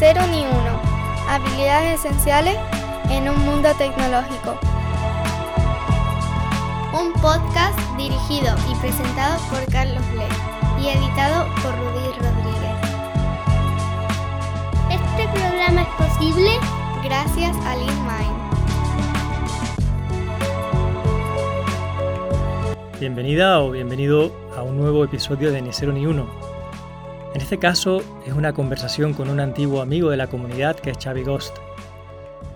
cero ni uno. Habilidades esenciales en un mundo tecnológico. Un podcast dirigido y presentado por Carlos Lee y editado por Rudy Rodríguez. Este programa es posible gracias a LeanMind. Bienvenida o bienvenido a un nuevo episodio de Ni Cero ni Uno. En este caso es una conversación con un antiguo amigo de la comunidad que es Xavi Ghost.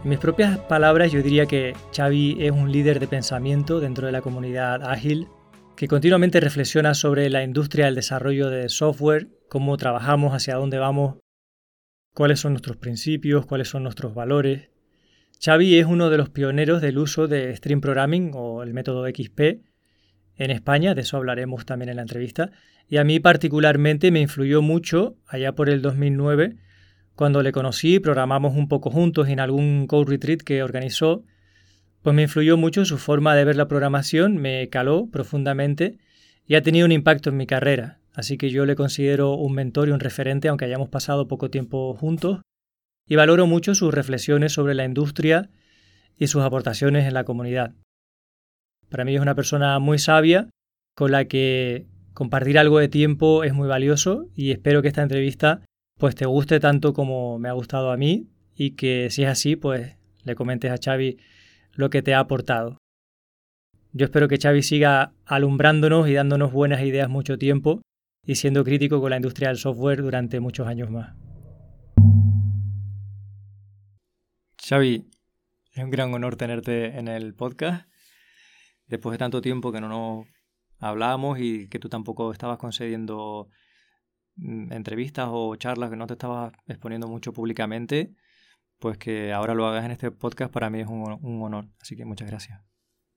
En mis propias palabras yo diría que Xavi es un líder de pensamiento dentro de la comunidad ágil que continuamente reflexiona sobre la industria del desarrollo de software, cómo trabajamos, hacia dónde vamos, cuáles son nuestros principios, cuáles son nuestros valores. Xavi es uno de los pioneros del uso de Stream Programming o el método XP en España, de eso hablaremos también en la entrevista, y a mí particularmente me influyó mucho allá por el 2009, cuando le conocí, programamos un poco juntos en algún Code Retreat que organizó, pues me influyó mucho su forma de ver la programación, me caló profundamente y ha tenido un impacto en mi carrera, así que yo le considero un mentor y un referente aunque hayamos pasado poco tiempo juntos, y valoro mucho sus reflexiones sobre la industria y sus aportaciones en la comunidad. Para mí es una persona muy sabia con la que compartir algo de tiempo es muy valioso y espero que esta entrevista pues te guste tanto como me ha gustado a mí y que si es así pues le comentes a Xavi lo que te ha aportado. Yo espero que Xavi siga alumbrándonos y dándonos buenas ideas mucho tiempo y siendo crítico con la industria del software durante muchos años más. Xavi, es un gran honor tenerte en el podcast después de tanto tiempo que no nos hablábamos y que tú tampoco estabas concediendo mm, entrevistas o charlas que no te estabas exponiendo mucho públicamente, pues que ahora lo hagas en este podcast para mí es un, honor. Así que muchas gracias.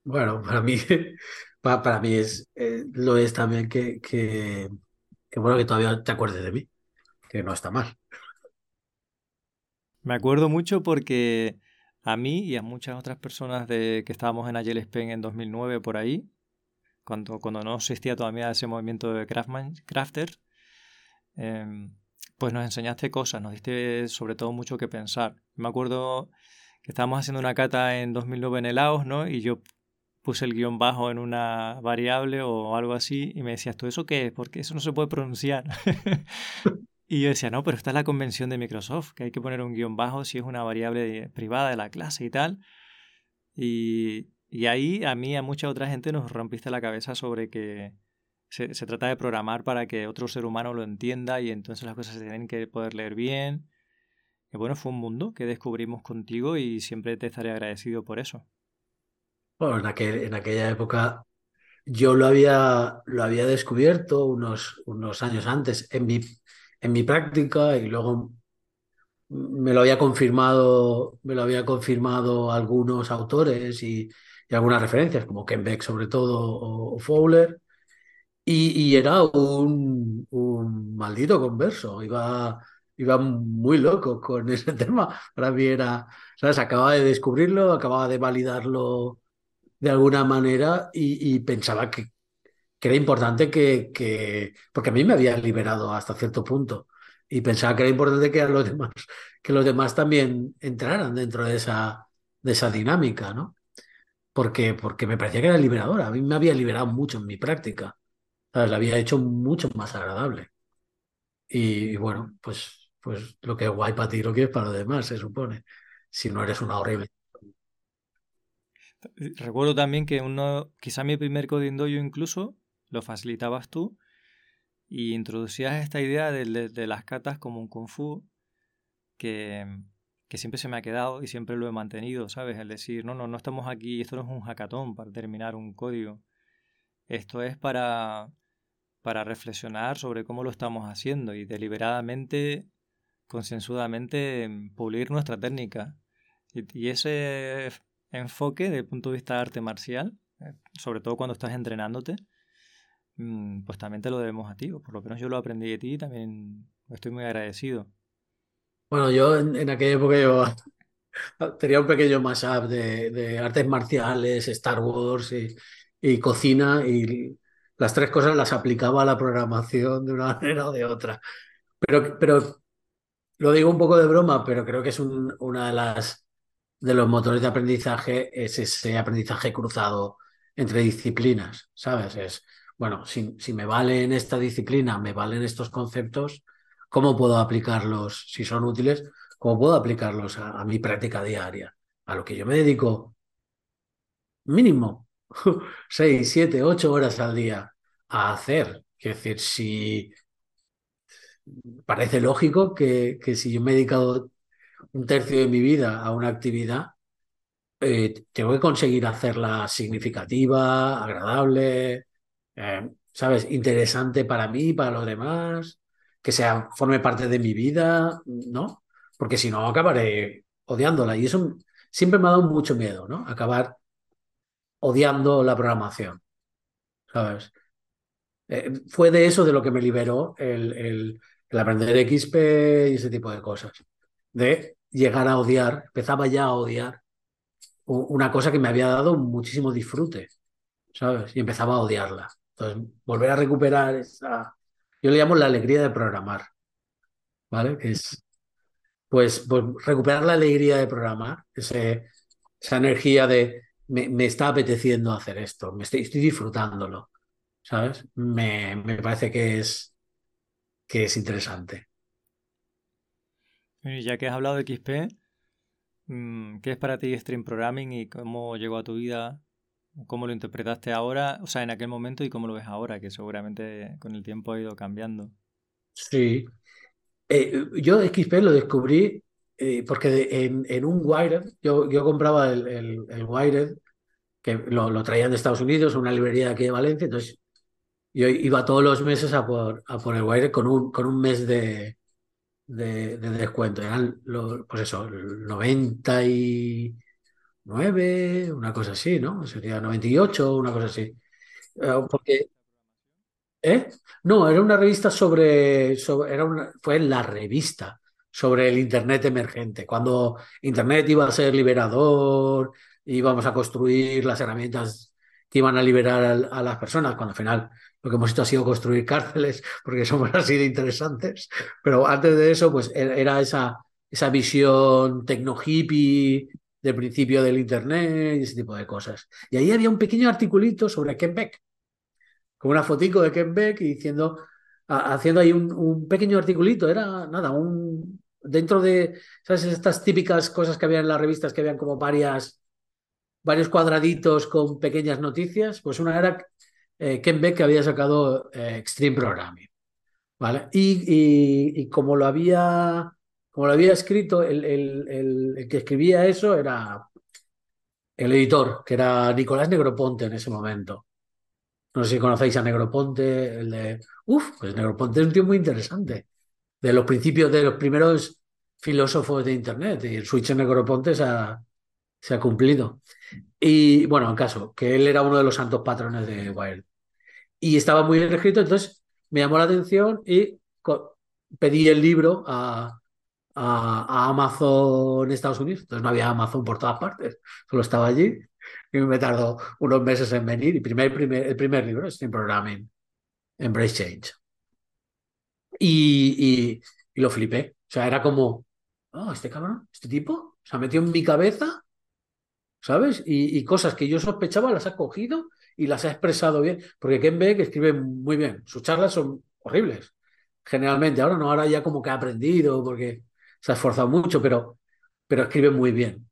Bueno, para mí, para, mí es, eh, lo es también que, que, que, bueno que todavía te acuerdes de mí, que no está mal. Me acuerdo mucho porque a mí y a muchas otras personas de, que estábamos en Agile Spain en 2009 por ahí, cuando, cuando no existía todavía ese movimiento de craftman, crafter, em, pues nos enseñaste cosas, nos diste sobre todo mucho que pensar. Me acuerdo que estábamos haciendo una cata en 2009 en el AOS, ¿no? Y yo puse el guion bajo en una variable o algo así y me decías, ¿tú eso qué es? Porque eso no se puede pronunciar. Y yo decía, no, pero está es la convención de Microsoft, que hay que poner un guion bajo si es una variable privada de la clase y tal. Y, y ahí a mí y a mucha otra gente nos rompiste la cabeza sobre que se, se, trata de programar para que otro ser humano lo entienda y entonces las cosas se tienen que poder leer bien. Y bueno, fue un mundo que descubrimos contigo y siempre te estaré agradecido por eso. Bueno, en, aquel, en aquella época yo lo había, lo había descubierto unos, unos años antes en mi en mi práctica y luego me lo había confirmado, me lo había confirmado algunos autores y, algunas referencias, como Ken Beck sobre todo o, Fowler, y, era un, maldito converso, iba, iba muy loco con ese tema. Para mí era, ¿sabes? Acababa de descubrirlo, acababa de validarlo de alguna manera y pensaba que, que era importante que, que, porque a mí me había liberado hasta cierto punto y pensaba que era importante que los demás, que los demás también entraran dentro de esa, de esa dinámica, ¿no? Porque, porque me parecía que era liberadora, a mí me había liberado mucho en mi práctica, ¿sabes? La había hecho mucho más agradable. Y, bueno, pues, pues lo que es guay para ti lo que es para los demás, se supone, si no eres una horrible. Recuerdo también que uno, quizá mi primer coding yo incluso, lo facilitabas tú y introducías esta idea de, las catas como un kung fu que, que, siempre se me ha quedado y siempre lo he mantenido, ¿sabes? El decir, no, no, no estamos aquí, esto no es un hackathon para terminar un código. Esto es para, para reflexionar sobre cómo lo estamos haciendo y deliberadamente, consensuadamente, pulir nuestra técnica. Y, ese enfoque desde el punto de vista de arte marcial, eh, sobre todo cuando estás entrenándote, Mm, pues también te lo debemos a ti, por lo menos yo lo aprendí de ti y también estoy muy agradecido. Bueno, yo en, aquella época yo tenía un pequeño mashup de, de artes marciales, Star Wars y, cocina y las tres cosas las aplicaba a la programación de una manera o de otra. Pero, pero lo digo un poco de broma, pero creo que es una de las de los motores de aprendizaje es ese aprendizaje cruzado entre disciplinas, ¿sabes? Es, bueno, si, si me vale en esta disciplina, me valen estos conceptos, ¿cómo puedo aplicarlos, si son útiles, cómo puedo aplicarlos a, mi práctica diaria? A lo que yo me dedico mínimo seis, siete, ocho horas al día a hacer. Es decir, si parece lógico que, que si yo me he dedicado un tercio de mi vida a una actividad, eh, tengo que conseguir hacerla significativa, agradable, eh, ¿sabes? Interesante para mí, para los demás, que sea, forme parte de mi vida, ¿no? Porque si no, acabaré odiándola. Y eso siempre me ha dado mucho miedo, ¿no? Acabar odiando la programación, ¿sabes? Eh, fue de eso de lo que me liberó el, el, el aprender XP y ese tipo de cosas. De llegar a odiar, empezaba ya a odiar una cosa que me había dado muchísimo disfrute, ¿sabes? Y empezaba a odiarla. Entonces, volver a recuperar esa... Yo le llamo la alegría de programar, ¿vale? Es, pues, recuperar la alegría de programar, esa energía de me, está apeteciendo hacer esto, me estoy, estoy disfrutándolo, ¿sabes? Me, me, parece que es, que es interesante. Ya que has hablado de XP, mm, ¿qué es para ti Stream Programming y cómo llegó a tu vida? ¿Cómo lo interpretaste ahora, o sea, en aquel momento y cómo lo ves ahora, que seguramente con el tiempo ha ido cambiando? Sí. Eh, yo XP lo descubrí eh, porque en, un Wired, yo, yo compraba el, el, Wired, que lo, traían de Estados Unidos, una librería aquí de Valencia, entonces yo iba todos los meses a por, a por el Wired con un, con un mes de, de, descuento. Eran, pues eso, 99, una cosa así, ¿no? Sería 98, una cosa así. Eh, porque, ¿eh? No, era una revista sobre, era una, fue la revista sobre el Internet emergente, cuando Internet iba a ser liberador, íbamos a construir las herramientas que iban a liberar a, las personas, cuando al final lo que hemos hecho ha sido construir cárceles, porque somos así de interesantes. Pero antes de eso, pues e, era esa, esa visión tecno-hippie del principio del Internet y ese tipo de cosas. Y ahí había un pequeño articulito sobre Ken Beck, con una fotico de Ken Beck y diciendo, haciendo ahí un, pequeño articulito, era nada, un dentro de ¿sabes? estas típicas cosas que había en las revistas, que habían como varias varios cuadraditos con pequeñas noticias, pues una era eh, Ken Beck que había sacado eh, Extreme Programming. ¿vale? Y, como, lo había, como lo había escrito, el, el, que escribía eso era el editor, que era Nicolás Negroponte en ese momento. No sé si conocéis a Negroponte, el de... Uf, pues Negroponte es un tío muy interesante. De los principios, de los primeros filósofos de Internet. Y el switch en Negroponte se ha, se ha cumplido. Y bueno, en caso, que él era uno de los santos patrones de Wild. Y estaba muy bien escrito, entonces me llamó la atención y pedí el libro a, a, Amazon Estados Unidos. Entonces no había Amazon por todas partes, solo estaba allí. Y me tardó unos meses en venir. Y primer, primer, el primer libro, Steam Programming, Embrace Change. Y, y, lo flipé. O sea, era como, oh, este cabrón, este tipo, se ha metido en mi cabeza ¿sabes? Y, cosas que yo sospechaba las ha cogido y las ha expresado bien, porque Ken Beck escribe muy bien, sus charlas son horribles, generalmente, ahora no, ahora ya como que ha aprendido porque se ha esforzado mucho, pero, pero escribe muy bien,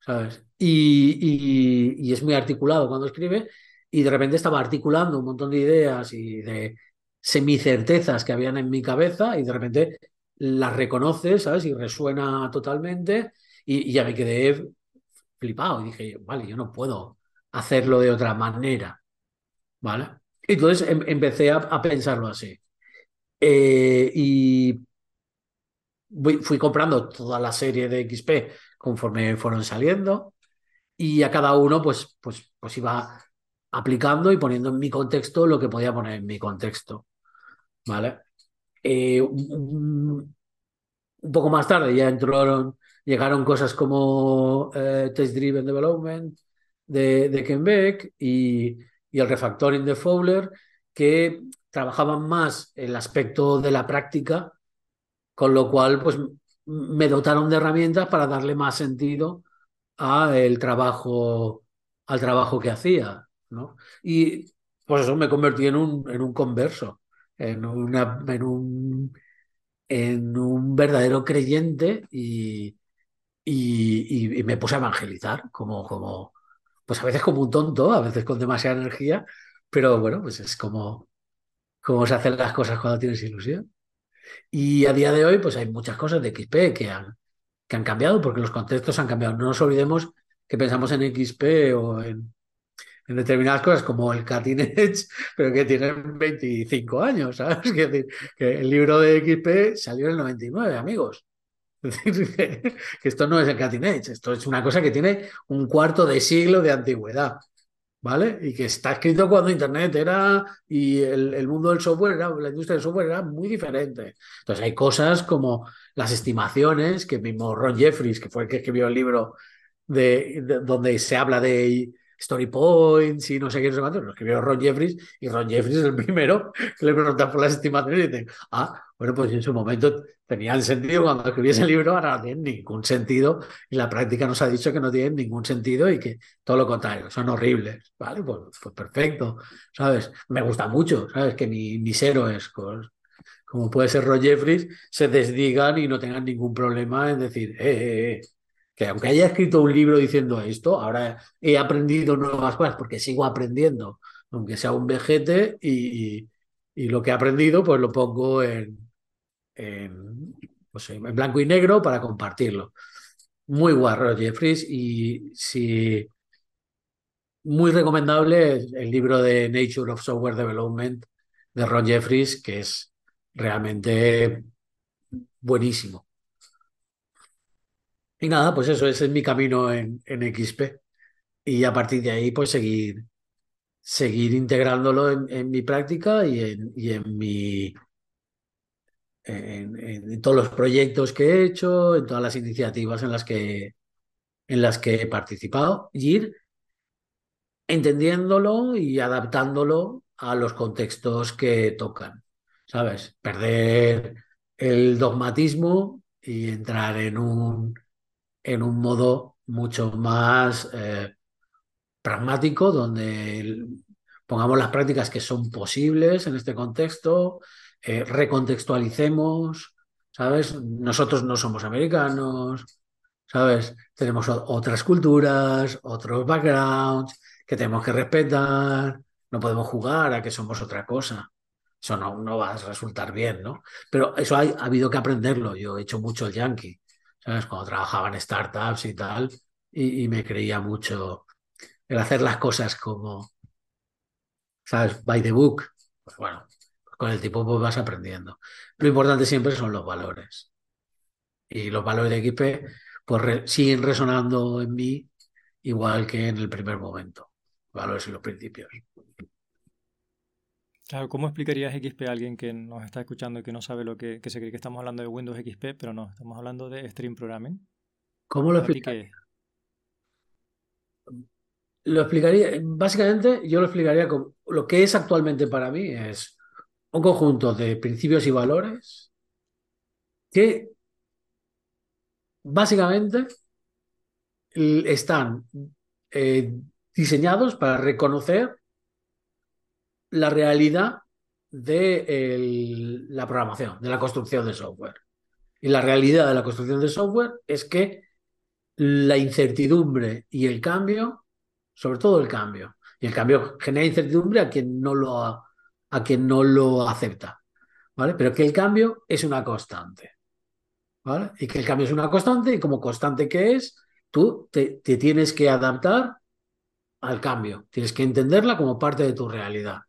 ¿sabes? Y, y, es muy articulado cuando escribe y de repente estaba articulando un montón de ideas y de semicertezas que habían en mi cabeza y de repente las reconoce, ¿sabes? Y resuena totalmente y, ya me quedé flipado y dije, vale, yo no puedo hacerlo de otra manera, ¿vale? Entonces em, empecé a, pensarlo así. Eh, y fui comprando toda la serie de XP conforme fueron saliendo y a cada uno pues, pues, pues iba aplicando y poniendo en mi contexto lo que podía poner en mi contexto, ¿vale? Eh, un, poco más tarde ya entraron llegaron cosas como eh, Test Driven Development de, de Ken Beck y, y, el refactoring de Fowler, que trabajaban más el aspecto de la práctica, con lo cual pues me dotaron de herramientas para darle más sentido a el trabajo, al trabajo que hacía, ¿no? Y pues eso me convertí en un, en un converso, en, una, en, un, en un verdadero creyente y, y, me puse a evangelizar, como, como, pues a veces como un tonto, a veces con demasiada energía, pero bueno, pues es como, como se hacen las cosas cuando tienes ilusión. Y a día de hoy, pues hay muchas cosas de XP que han, que han cambiado porque los contextos han cambiado. No nos olvidemos que pensamos en XP o en, en determinadas cosas como el cutting edge, pero que tienen 25 años, ¿sabes? Que, decir, que el libro de XP salió en el 99, amigos. Decir, que esto no es el cutting edge, esto es una cosa que tiene un cuarto de siglo de antigüedad. ¿Vale? Y que está escrito cuando Internet era y el, mundo del software, era, la industria del software era muy diferente. Entonces hay cosas como las estimaciones, que mismo Ron Jeffries, que fue el que escribió el libro de, donde se habla de story points y no sé qué, no sé cuánto, lo escribió Ron Jeffries y Ron Jeffries es el primero que le pregunta por las estimaciones y dice, ah, bueno, pues en su momento tenían sentido cuando escribí ese libro, ahora no tienen ningún sentido y la práctica nos ha dicho que no tienen ningún sentido y que todo lo contrario, son horribles, ¿vale? Pues, pues perfecto, ¿sabes? Me gusta mucho, ¿sabes? Que mis héroes, como puede ser Ron Jeffries, se desdigan y no tengan ningún problema en decir, eh, eh, eh, que aunque haya escrito un libro diciendo esto, ahora he aprendido nuevas cosas porque sigo aprendiendo, aunque sea un vejete y, y lo que he aprendido pues lo pongo en, en, blanco y negro para compartirlo. Muy guarro, Jeffries, y si muy recomendable el libro de Nature of Software Development de Ron Jeffries, que es realmente buenísimo. Y nada, pues eso, ese es mi camino en, en XP. Y a partir de ahí, pues seguir, seguir integrándolo en, mi práctica y en, y en mi, en, todos los proyectos que he hecho, en todas las iniciativas en las que, en las que he participado y ir entendiéndolo y adaptándolo a los contextos que tocan, ¿sabes? Perder el dogmatismo y entrar en un, en un modo mucho más eh, pragmático, donde pongamos las prácticas que son posibles en este contexto, eh, recontextualicemos, ¿sabes? Nosotros no somos americanos, ¿sabes? Tenemos otras culturas, otros backgrounds que tenemos que respetar, no podemos jugar a que somos otra cosa. Eso no, no va a resultar bien, ¿no? Pero eso ha habido que aprenderlo. Yo he hecho mucho el yankee, ¿sabes? Cuando trabajaba en startups y tal, y, y me creía mucho el hacer las cosas como, ¿sabes? By the book. Pues bueno, con el tipo pues vas aprendiendo. Lo importante siempre son los valores. Y los valores de XP pues siguen resonando en mí igual que en el primer momento. Valores y los principios. Claro, ¿cómo explicarías XP a alguien que nos está escuchando y que no sabe lo que, que se cree que estamos hablando de Windows XP, pero no, estamos hablando de Stream Programming? ¿Cómo lo explicarías? Lo explicaría, básicamente yo lo explicaría como lo que es actualmente para mí es un conjunto de principios y valores que básicamente están eh, diseñados para reconocer la realidad de la programación, de la construcción de software. Y la realidad de la construcción de software es que la incertidumbre y el cambio, sobre todo el cambio, y el cambio genera incertidumbre a quien no lo a quien no lo acepta, ¿vale? Pero que el cambio es una constante, ¿vale? Y que el cambio es una constante y como constante que es, tú te, tienes que adaptar al cambio, tienes que entenderla como parte de tu realidad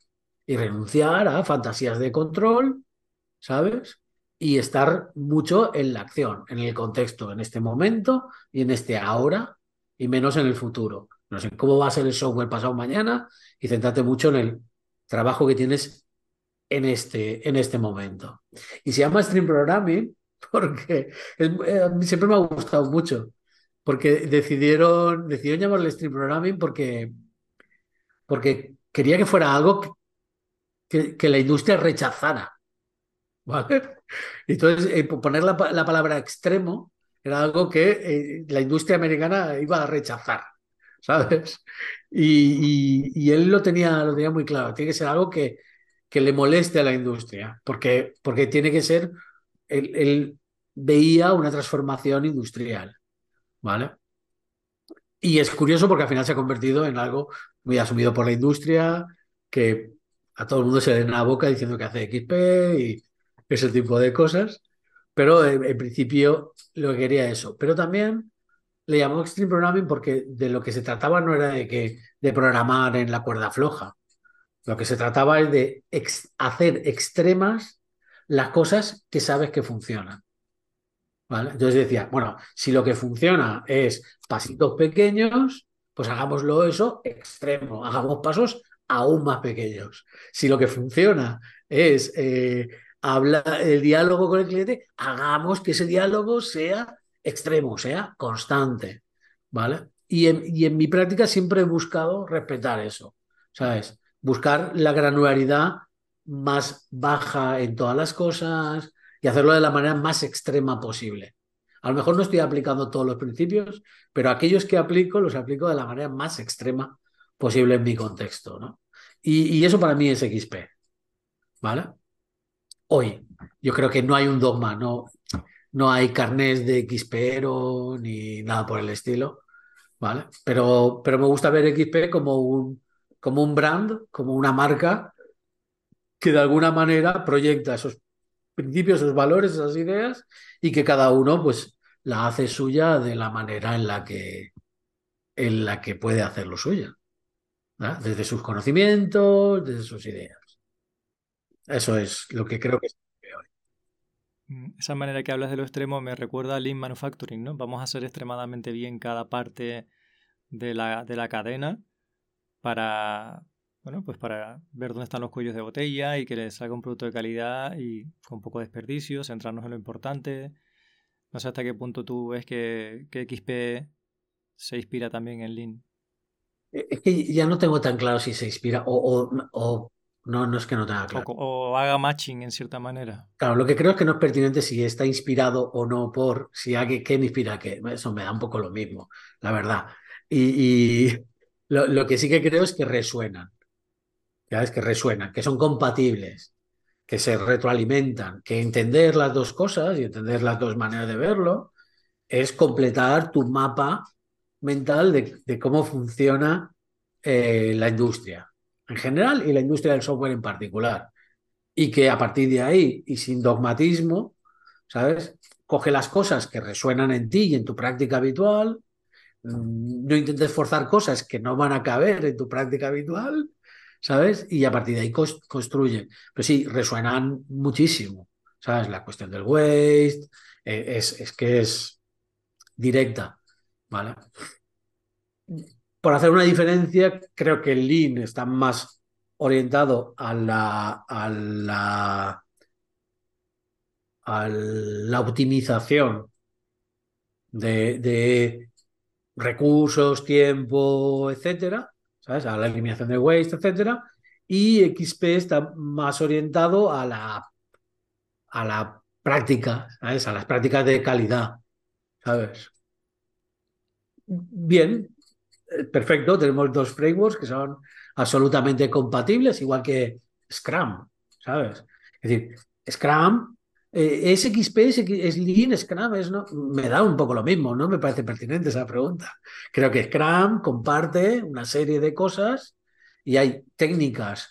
y renunciar a fantasías de control, ¿sabes? Y estar mucho en la acción, en el contexto, en este momento y en este ahora y menos en el futuro. No sé cómo va a ser el software pasado mañana y centrarte mucho en el trabajo que tienes en este, en este momento. Y se llama Stream Programming porque eh, a mí siempre me ha gustado mucho, porque decidieron, decidieron llamarle Stream Programming porque, porque quería que fuera algo que, que, la industria rechazara. ¿Vale? Entonces, eh, poner la, palabra extremo era algo que eh, la industria americana iba a rechazar, ¿sabes? Y, él lo tenía, lo tenía muy claro, tiene que ser algo que, que le moleste a la industria, porque, porque tiene que ser, él, veía una transformación industrial, ¿vale? Y es curioso porque al final se ha convertido en algo muy asumido por la industria, que a todo el mundo se le en la boca diciendo que hace XP y ese tipo de cosas, pero en, principio lo que quería eso. Pero también le llamó Extreme Programming porque de lo que se trataba no era de, que, de programar en la cuerda floja, lo que se trataba es de hacer extremas las cosas que sabes que funcionan. Entonces decía, bueno, si lo que funciona es pasitos pequeños, pues hagámoslo eso extremo, hagamos pasos aún más pequeños. Si lo que funciona es eh, hablar, el diálogo con el cliente, hagamos que ese diálogo sea extremo, sea constante. ¿Vale? Y en, y en mi práctica siempre he buscado respetar eso, ¿sabes? Buscar la granularidad más baja en todas las cosas y hacerlo de la manera más extrema posible. A lo mejor no estoy aplicando todos los principios, pero aquellos que aplico los aplico de la manera más extrema posible en mi contexto, ¿no? Y, eso para mí es XP, ¿vale? Hoy, yo creo que no hay un dogma, no, no hay carnés de XPero ni nada por el estilo, ¿vale? Pero, pero me gusta ver XP como un, como un brand, como una marca que de alguna manera proyecta esos principios, esos valores, esas ideas y que cada uno pues la hace suya de la manera en la que, en la que puede hacerlo suya desde sus conocimientos, desde sus ideas. Eso es lo que creo que es esa manera que hablas de lo extremo me recuerda al Lean Manufacturing, ¿no? Vamos a hacer extremadamente bien cada parte de la, de la cadena para, bueno, pues para ver dónde están los cuellos de botella y que les salga un producto de calidad y con poco desperdicio, centrarnos en lo importante. No sé hasta qué punto tú ves que, que XP se inspira también en Lean. Es que ya no tengo tan claro si se inspira o, no, no es que no tenga claro. O, haga matching en cierta manera. Claro, lo que creo es que no es pertinente si está inspirado o no por, si alguien, ¿qué me inspira qué? Eso me da un poco lo mismo, la verdad. Y, lo, que sí que creo es que resuenan, es Que resuenan, que son compatibles, que se retroalimentan, que entender las dos cosas y entender las dos maneras de verlo es completar tu mapa mental de, cómo funciona eh, la industria en general y la industria del software en particular. Y que a partir de ahí y sin dogmatismo, ¿sabes? Coge las cosas que resuenan en ti y en tu práctica habitual. Mm, no intentes forzar cosas que no van a caber en tu práctica habitual, ¿sabes? Y a partir de ahí construye. Pero sí, resuenan muchísimo, ¿sabes? La cuestión del waste, eh, es, es que es directa. ¿vale? Por hacer una diferencia, creo que el Lean está más orientado a la, a la, a la optimización de, recursos, tiempo, etcétera, ¿sabes? A la eliminación de waste, etcétera. Y XP está más orientado a la, a la práctica, ¿sabes? A las prácticas de calidad, ¿sabes? bien, perfecto, tenemos dos frameworks que son absolutamente compatibles, igual que Scrum, ¿sabes? Es decir, Scrum, eh, es XP, es, Lean, Scrum, es, ¿no? me da un poco lo mismo, no me parece pertinente esa pregunta. Creo que Scrum comparte una serie de cosas y hay técnicas,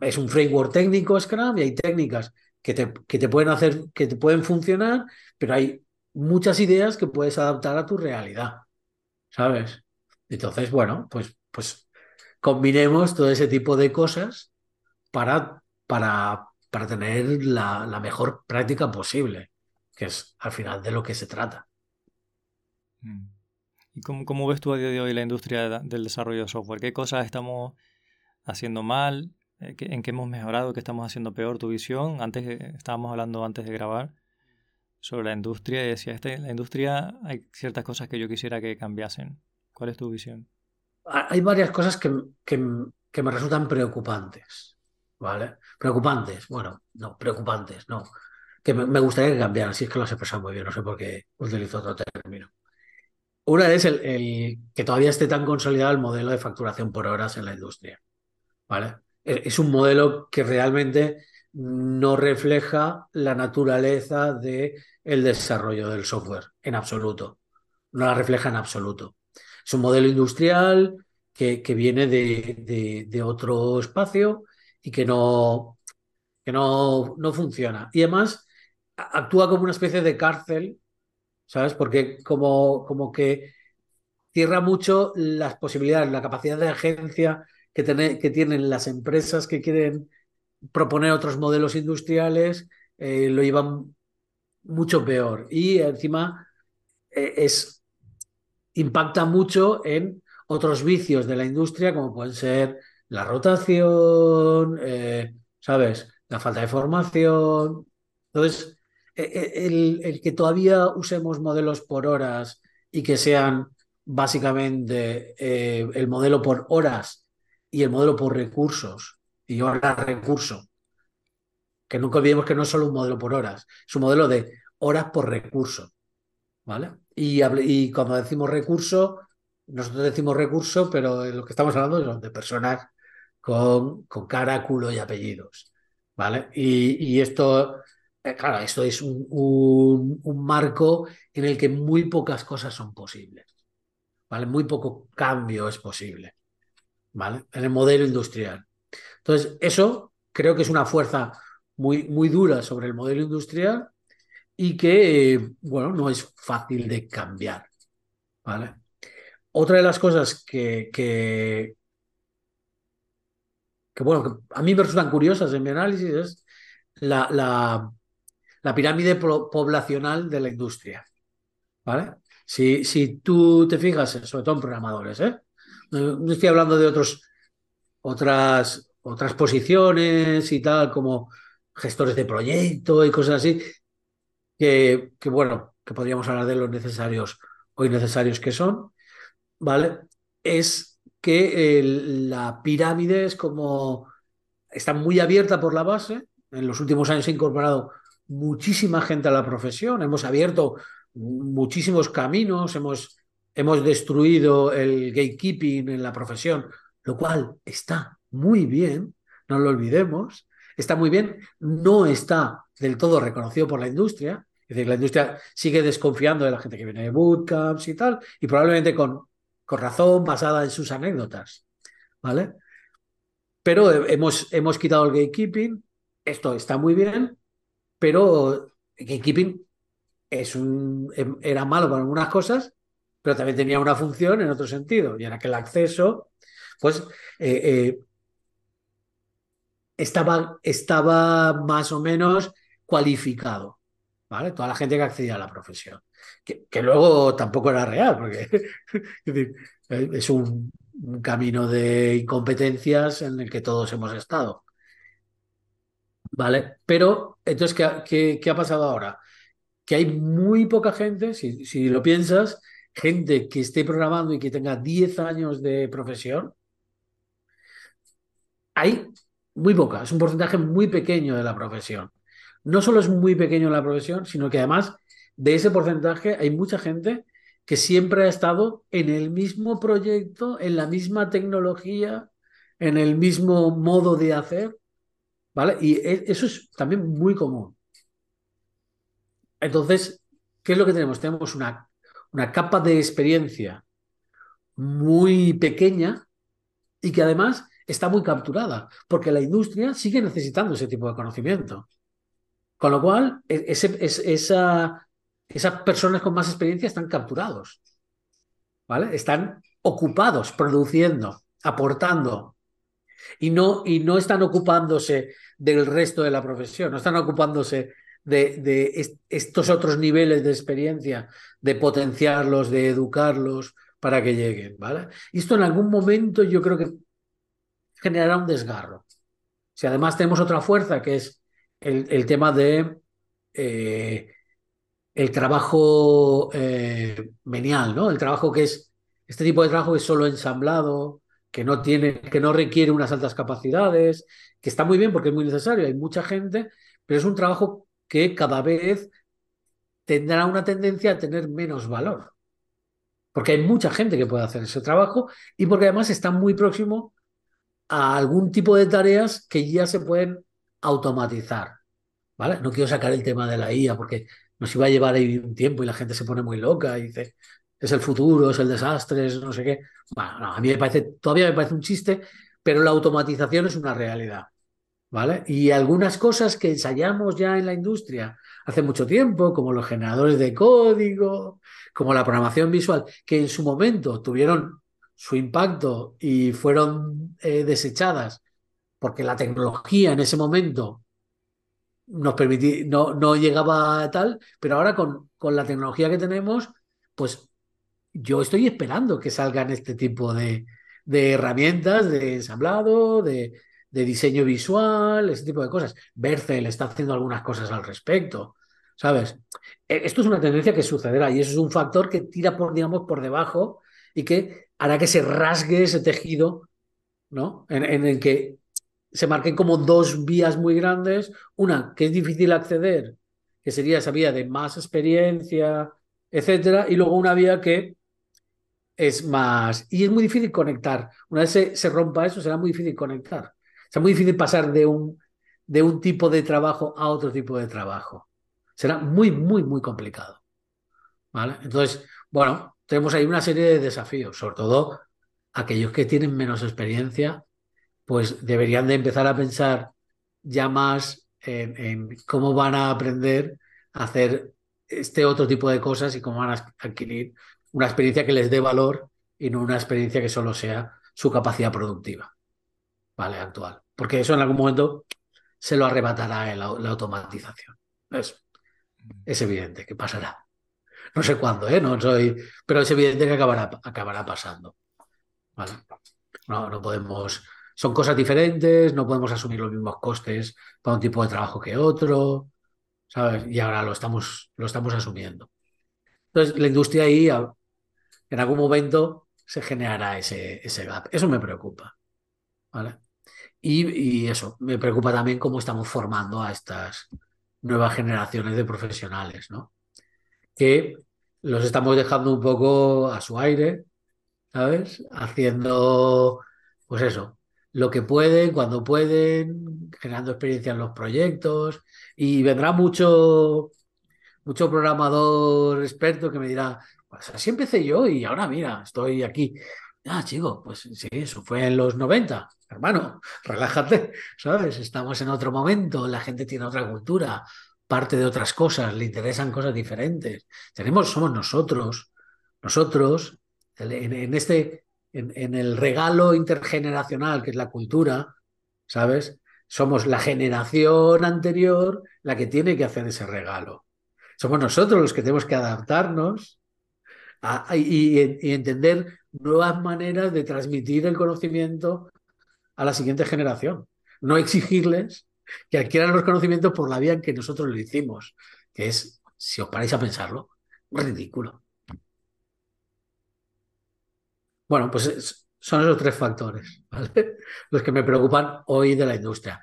es un framework técnico Scrum y hay técnicas que te, que te pueden hacer, que te pueden funcionar, pero hay muchas ideas que puedes adaptar a tu realidad. ¿sabes? Entonces, bueno, pues, pues combinemos todo ese tipo de cosas para, para, para tener la, mejor práctica posible, que es al final de lo que se trata. Mm. ¿Y cómo, cómo ves tú a día de hoy la industria del desarrollo de software? ¿Qué cosas estamos haciendo mal? Eh, ¿En qué hemos mejorado? ¿Qué estamos haciendo peor? ¿Tu visión? Antes estábamos hablando antes de grabar sobre la industria y decía, este, la industria hay ciertas cosas que yo quisiera que cambiasen. ¿Cuál es tu visión? Hay varias cosas que, que, me resultan preocupantes, ¿vale? Preocupantes, bueno, no, preocupantes, no. que me, gustaría que cambiaran, si es que lo has expresado muy bien, no sé por qué utilizo otro término. Una es el, el, que todavía esté tan consolidado el modelo de facturación por horas en la industria. ¿vale? E, es un modelo que realmente no refleja la naturaleza del el desarrollo del software en absoluto. No la refleja en absoluto. Es un modelo industrial que, que viene de, de, otro espacio y que no, que no, no funciona. Y además actúa como una especie de cárcel, ¿sabes? Porque como, como que cierra mucho las posibilidades, la capacidad de agencia que, que tienen las empresas que quieren proponer otros modelos industriales, eh, lo llevan mucho peor. Y encima eh, es, impacta mucho en otros vicios de la industria, como pueden ser la rotación, eh, ¿sabes? La falta de formación. Entonces, el, el, que todavía usemos modelos por horas y que sean básicamente el modelo por horas y el modelo por recursos y ahora recurso. Que nunca olvidemos que no es solo un modelo por horas, es un modelo de horas por recurso. ¿Vale? Y, y cuando decimos recurso, nosotros decimos recurso, pero lo que estamos hablando es de personas con, con cara, culo y apellidos. ¿Vale? Y, esto, eh, claro, esto es un, un, marco en el que muy pocas cosas son posibles. ¿Vale? Muy poco cambio es posible. ¿Vale? En el modelo industrial. Entonces, eso creo que es una fuerza muy, muy dura sobre el modelo industrial y que, bueno, no es fácil de cambiar. ¿vale? Otra de las cosas que, que, bueno, a mí me resultan curiosas en mi análisis es la, la, la pirámide poblacional de la industria. ¿Vale? Si, si tú te fijas, sobre todo en programadores, ¿eh? no estoy hablando de otros, otras otras posiciones y tal, como gestores de proyecto y cosas así, que, bueno, que podríamos hablar de los necesarios o innecesarios que son, ¿vale? Es que la pirámide es como, está muy abierta por la base, en los últimos años se ha incorporado muchísima gente a la profesión, hemos abierto muchísimos caminos, hemos, hemos destruido el gatekeeping en la profesión, lo cual está muy bien, no lo olvidemos, está muy bien, no está del todo reconocido por la industria, es decir, la industria sigue desconfiando de la gente que viene de bootcamps y tal, y probablemente con, con razón basada en sus anécdotas, ¿vale? Pero hemos, hemos quitado el gatekeeping, esto está muy bien, pero el gatekeeping em, era malo para algunas cosas, pero también tenía una función en otro sentido, y era que el acceso, pues, eh, eh, estaba, estaba más o menos cualificado, ¿vale? Toda la gente que accedía a la profesión. Que, luego tampoco era real, porque es un, camino de incompetencias en el que todos hemos estado. ¿Vale? Pero, entonces, ¿qué, qué, ha pasado ahora? Que hay muy poca gente, si, si lo piensas, gente que esté programando y que tenga 10 años de profesión, hay muy poca, es un porcentaje muy pequeño de la profesión. No solo es muy pequeño la profesión, sino que además de ese porcentaje hay mucha gente que siempre ha estado en el mismo proyecto, en la misma tecnología, en el mismo modo de hacer, ¿vale? Y e, eso es también muy común. Entonces, ¿qué es lo que tenemos? Tenemos una, una capa de experiencia muy pequeña y que además está muy capturada, porque la industria sigue necesitando ese tipo de conocimiento. Con lo cual, e, esas personas con más experiencia están capturados. ¿Vale? Están ocupados, produciendo, aportando. Y no, y no están ocupándose del resto de la profesión, no están ocupándose de, de estos otros niveles de experiencia, de potenciarlos, de educarlos para que lleguen. ¿vale? Y esto en algún momento yo creo que generará un desgarro. Si además tenemos otra fuerza, que es el, tema de eh, el trabajo eh, menial, ¿no? El trabajo que es, este tipo de trabajo que es solo ensamblado, que no tiene, que no requiere unas altas capacidades, que está muy bien porque es muy necesario, hay mucha gente, pero es un trabajo que cada vez tendrá una tendencia a tener menos valor. Porque hay mucha gente que puede hacer ese trabajo y porque además está muy próximo a algún tipo de tareas que ya se pueden automatizar. ¿Vale? No quiero sacar el tema de la IA porque nos iba a llevar ahí un tiempo y la gente se pone muy loca y dice, es el futuro, es el desastre, es no sé qué. Bueno, a mí me parece, todavía me parece un chiste, pero la automatización es una realidad. ¿Vale? Y algunas cosas que ensayamos ya en la industria hace mucho tiempo, como los generadores de código, como la programación visual, que en su momento tuvieron su impacto y fueron eh, desechadas porque la tecnología en ese momento nos permitía, no, no llegaba tal, pero ahora con, con la tecnología que tenemos, pues yo estoy esperando que salgan este tipo de, de herramientas de ensamblado, de, de diseño visual, ese tipo de cosas. Bercel está haciendo algunas cosas al respecto, ¿sabes? E, esto es una tendencia que sucederá y eso es un factor que tira por, digamos, por debajo y que hará que se rasgue ese tejido, ¿no? En el que se marquen como dos vías muy grandes, una que es difícil acceder, que sería esa vía de más experiencia, etcétera, y luego una vía que es más, y es muy difícil conectar. Una vez se, rompa eso, será muy difícil conectar. Será muy difícil pasar de un, de un tipo de trabajo a otro tipo de trabajo. Será muy, muy, muy complicado. ¿Vale? Entonces, bueno, tenemos ahí una serie de desafíos, sobre todo aquellos que tienen menos experiencia, pues deberían de empezar a pensar ya más en, cómo van a aprender a hacer este otro tipo de cosas y cómo van a adquirir una experiencia que les dé valor y no una experiencia que solo sea su capacidad productiva. ¿vale? Actual. Porque eso en algún momento se lo arrebatará la, la automatización. Es, es evidente que pasará. No sé cuándo, ¿eh? No soy, pero es evidente que acabará, acabará pasando. ¿Vale? No, no podemos. Son cosas diferentes, no podemos asumir los mismos costes para un tipo de trabajo que otro, ¿sabes? Y ahora lo estamos, lo estamos asumiendo. Entonces, la industria ahí, en algún momento, se generará ese, ese gap. Eso me preocupa. ¿Vale? Y, eso, me preocupa también cómo estamos formando a estas nuevas generaciones de profesionales, ¿no? Que los estamos dejando un poco a su aire, ¿sabes? Haciendo, pues eso, lo que pueden, cuando pueden, generando experiencia en los proyectos. Y vendrá mucho, mucho programador experto que me dirá, pues así empecé yo y ahora mira, estoy aquí. Ah, chico, pues sí, eso fue en los 90. Hermano, relájate, ¿sabes? Estamos en otro momento, la gente tiene otra cultura, parte de otras cosas, le interesan cosas diferentes. Tenemos, somos nosotros, nosotros, en, este, en, el regalo intergeneracional que es la cultura, ¿sabes? Somos la generación anterior la que tiene que hacer ese regalo. Somos nosotros los que tenemos que adaptarnos y, entender nuevas maneras de transmitir el conocimiento a la siguiente generación. No exigirles que adquieran los conocimientos por la vía en que nosotros lo hicimos, que es, si os paráis a pensarlo, ridículo. Bueno, pues son esos tres factores los que me preocupan hoy de la industria.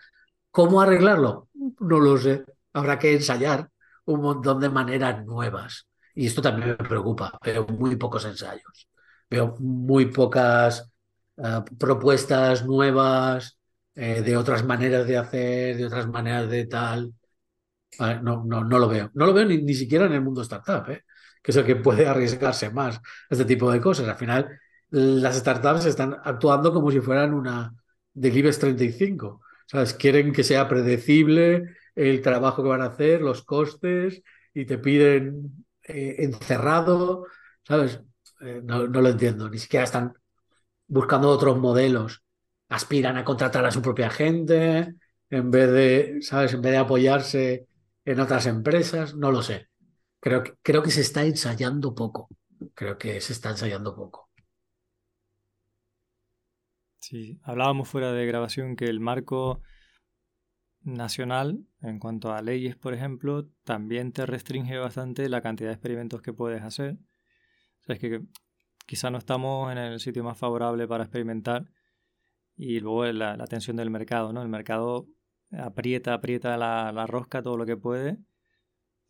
¿Cómo arreglarlo? No lo sé. Habrá que ensayar un montón de maneras nuevas. Y esto también me preocupa. Veo muy pocos ensayos. Veo muy pocas uh, propuestas nuevas eh, de otras maneras de hacer, de otras maneras de tal. No, no, no lo veo. No lo veo ni, ni siquiera en el mundo startup, ¿eh? que es el que puede arriesgarse más este tipo de cosas. Al final, las startups están actuando como si fueran una del IBEX 35. ¿Sabes? Quieren que sea predecible el trabajo que van a hacer, los costes, y te piden eh, encerrado, ¿sabes? Eh, no, no, lo entiendo, ni siquiera están buscando otros modelos, aspiran a contratar a su propia gente en vez de, ¿sabes? En vez de apoyarse en otras empresas, no lo sé. Creo que, creo que se está ensayando poco, creo que se está ensayando poco. Sí, hablábamos fuera de grabación que el marco nacional, en cuanto a leyes, por ejemplo, también te restringe bastante la cantidad de experimentos que puedes hacer. O sea, es que quizá no estamos en el sitio más favorable para experimentar y luego la, la tensión del mercado, ¿no? El mercado aprieta, aprieta la, la, rosca todo lo que puede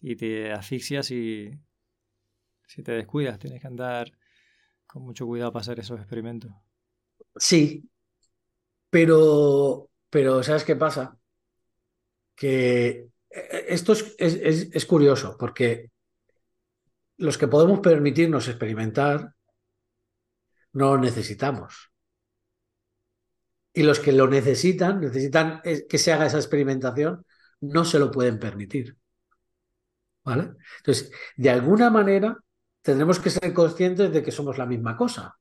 y te asfixias y si te descuidas, tienes que andar con mucho cuidado para hacer esos experimentos. Sí, pero, pero ¿sabes qué pasa? Que eh, eh, esto es, es curioso, porque los que podemos permitirnos experimentar no lo necesitamos. Y los que lo necesitan, necesitan que se haga esa experimentación, no se lo pueden permitir. ¿Vale? Entonces, de alguna manera, tendremos que ser conscientes de que somos la misma cosa.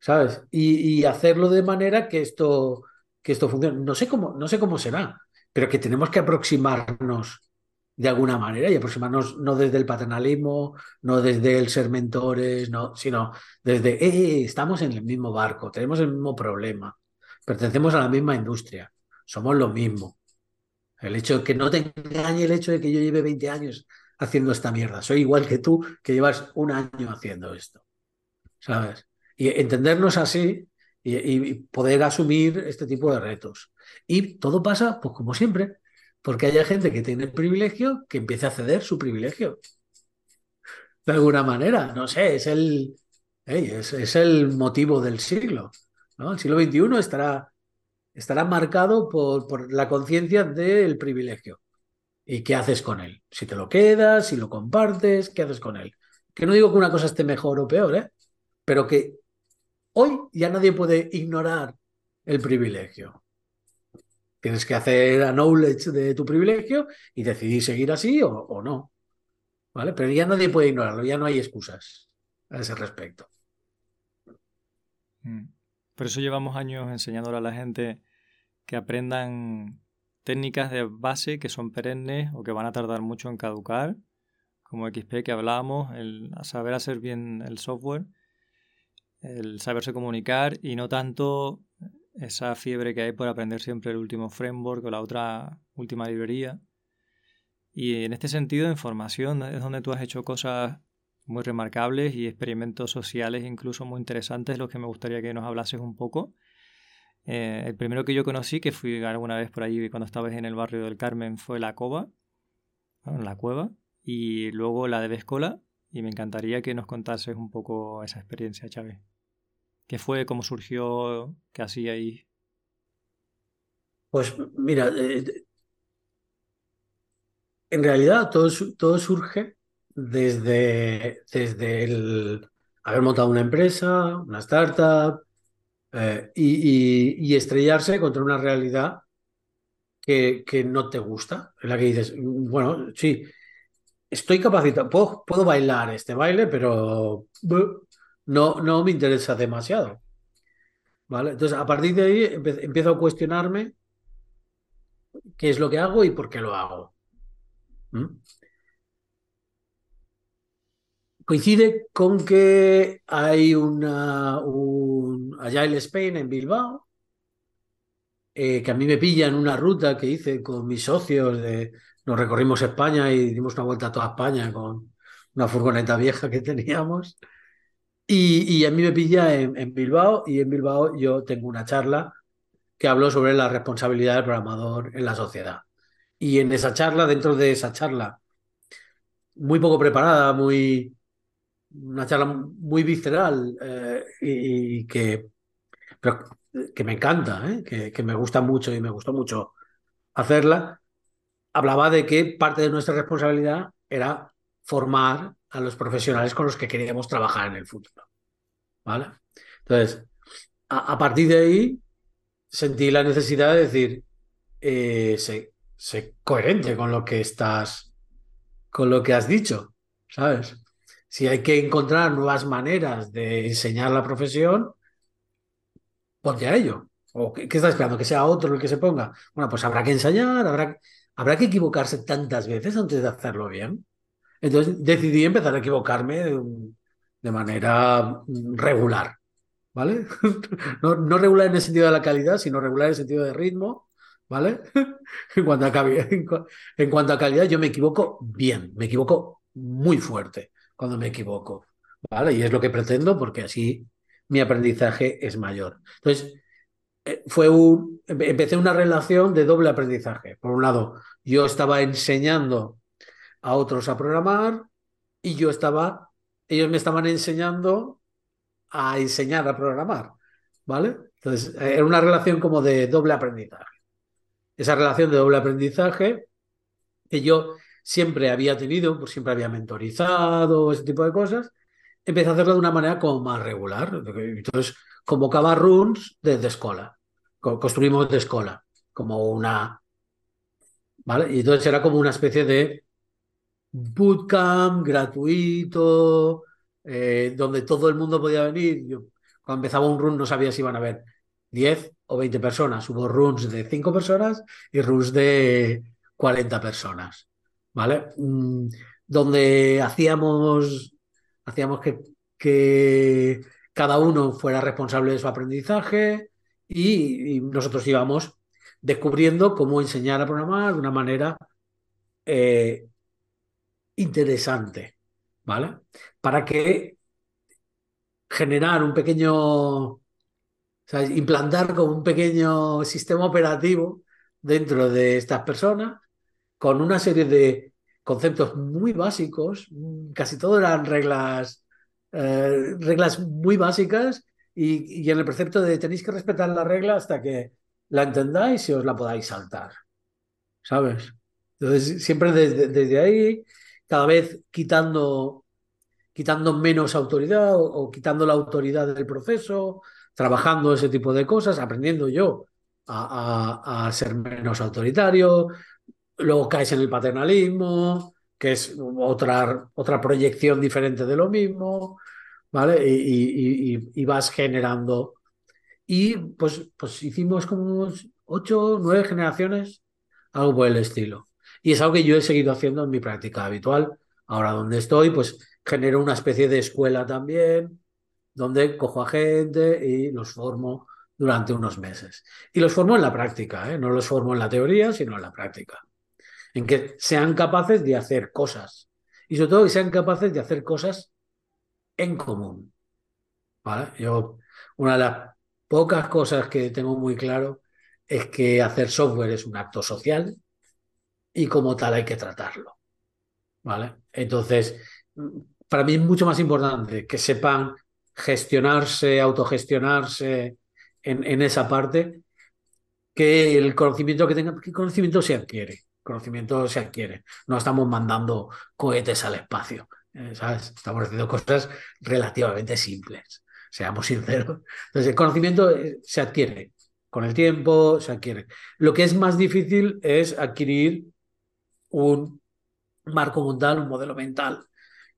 ¿Sabes? Y, hacerlo de manera que esto, que esto funcione. No sé, cómo, no sé cómo será, pero que tenemos que aproximarnos de alguna manera y aproximarnos no desde el paternalismo, no desde el ser mentores, no, sino desde, eh, eh, estamos en el mismo barco, tenemos el mismo problema, pertenecemos a la misma industria, somos lo mismo. El hecho de que no te engañe el hecho de que yo lleve 20 años haciendo esta mierda, soy igual que tú que llevas un año haciendo esto, ¿sabes? Y entendernos así y, poder asumir este tipo de retos. Y todo pasa, pues como siempre, porque haya gente que tiene el privilegio que empiece a ceder su privilegio. De alguna manera, no sé, es el, es, el motivo del siglo. El siglo XXI estará, estará marcado por, por la conciencia del privilegio. ¿Y qué haces con él? Si te lo quedas, si lo compartes, ¿qué haces con él? Que no digo que una cosa esté mejor o peor, ¿eh? pero que hoy ya nadie puede ignorar el privilegio. Tienes que hacer a knowledge de tu privilegio y decidir seguir así o, no. ¿Vale? Pero ya nadie puede ignorarlo, ya no hay excusas a ese respecto. Mm. Por eso llevamos años enseñándole a la gente que aprendan técnicas de base que son perennes o que van a tardar mucho en caducar, como XP que hablábamos, el saber hacer bien el software, el saberse comunicar y no tanto esa fiebre que hay por aprender siempre el último framework o la otra última librería. Y en este sentido, en formación es donde tú has hecho cosas muy remarcables y experimentos sociales incluso muy interesantes, los que me gustaría que nos hablases un poco. Eh, el primero que yo conocí, que fui alguna vez por allí cuando estabas en el barrio del Carmen, fue la Cova, la cueva, y luego la de Vescola, y me encantaría que nos contases un poco esa experiencia, Chávez. ¿Qué fue? ¿Cómo surgió? ¿Qué ahí? Pues mira, eh, en realidad todo, todo surge desde, desde el haber montado una empresa, una startup, eh, y, estrellarse contra una realidad que, que, no te gusta, en la que dices, bueno, sí, estoy capacitado, puedo, puedo bailar este baile, pero no, no me interesa demasiado. ¿Vale? Entonces, a partir de ahí empiezo a cuestionarme qué es lo que hago y por qué lo hago. Coincide con que hay una, un Agile Spain en Bilbao, eh, que a mí me pilla en una ruta que hice con mis socios, de, nos recorrimos España y dimos una vuelta a toda España con una furgoneta vieja que teníamos. Y, a mí me pilla en, Bilbao y en Bilbao yo tengo una charla que hablo sobre la responsabilidad del programador en la sociedad. Y en esa charla, dentro de esa charla, muy poco preparada, muy una charla muy visceral eh, y, que, que me encanta, ¿eh? que, que me gusta mucho y me gustó mucho hacerla, hablaba de que parte de nuestra responsabilidad era formar a los profesionales con los que queríamos trabajar en el futuro. ¿Vale? Entonces, a, partir de ahí sentí la necesidad de decir, eh, sé, coherente con lo que estás, con lo que has dicho, ¿sabes? Si hay que encontrar nuevas maneras de enseñar la profesión, ponte a ello. ¿O qué, estás esperando? ¿Que sea otro el que se ponga? Bueno, pues habrá que ensayar, habrá, habrá que equivocarse tantas veces antes de hacerlo bien. Entonces decidí empezar a equivocarme de, manera regular, ¿vale? No, regular en el sentido de la calidad, sino regular en el sentido de ritmo, ¿vale? En cuanto a, en cuanto a calidad, yo me equivoco bien, me equivoco muy fuerte cuando me equivoco, ¿vale? Y es lo que pretendo porque así mi aprendizaje es mayor. Entonces, eh, fue un, empecé una relación de doble aprendizaje. Por un lado, yo estaba enseñando a otros a programar y yo estaba, ellos me estaban enseñando a enseñar a programar, ¿vale? Entonces, era una relación como de doble aprendizaje. Esa relación de doble aprendizaje que yo siempre había tenido, pues siempre había mentorizado, ese tipo de cosas, empecé a hacerlo de una manera como más regular. Entonces, convocaba runs desde escuela. Construimos de escuela, como una... ¿Vale? Y entonces era como una especie de bootcamp gratuito, eh, donde todo el mundo podía venir. Yo, cuando empezaba un run no sabía si iban a haber 10 o 20 personas. Hubo runs de 5 personas y runs de 40 personas. ¿Vale? Mm, donde hacíamos, hacíamos que, que cada uno fuera responsable de su aprendizaje y, nosotros íbamos descubriendo cómo enseñar a programar de una manera eh, interesante, ¿vale? Para que generar un pequeño, o sea, implantar como un pequeño sistema operativo dentro de estas personas con una serie de conceptos muy básicos, casi todo eran reglas, eh, reglas muy básicas y, y, en el precepto de tenéis que respetar la regla hasta que la entendáis y os la podáis saltar, ¿sabes? Entonces, siempre desde, desde ahí cada vez quitando, quitando menos autoridad o, quitando la autoridad del proceso, trabajando ese tipo de cosas, aprendiendo yo a, a, ser menos autoritario, luego caes en el paternalismo, que es otra, otra proyección diferente de lo mismo, ¿vale? Y, y, y, vas generando. Y pues, pues hicimos como ocho, nueve generaciones, algo por el estilo. Y es algo que yo he seguido haciendo en mi práctica habitual. Ahora donde estoy, pues genero una especie de escuela también, donde cojo a gente y los formo durante unos meses. Y los formo en la práctica, ¿eh? no los formo en la teoría, sino en la práctica. En que sean capaces de hacer cosas. Y sobre todo que sean capaces de hacer cosas en común. ¿Vale? Yo, una de las pocas cosas que tengo muy claro es que hacer software es un acto social y como tal hay que tratarlo. ¿Vale? Entonces, para mí es mucho más importante que sepan gestionarse, autogestionarse en, en esa parte, que el conocimiento que tengan, que conocimiento se adquiere, conocimiento se adquiere. No estamos mandando cohetes al espacio, eh, ¿sabes? Estamos haciendo cosas relativamente simples, seamos sinceros. Entonces, el conocimiento eh, se adquiere, con el tiempo se adquiere. Lo que es más difícil es adquirir un marco mental, un modelo mental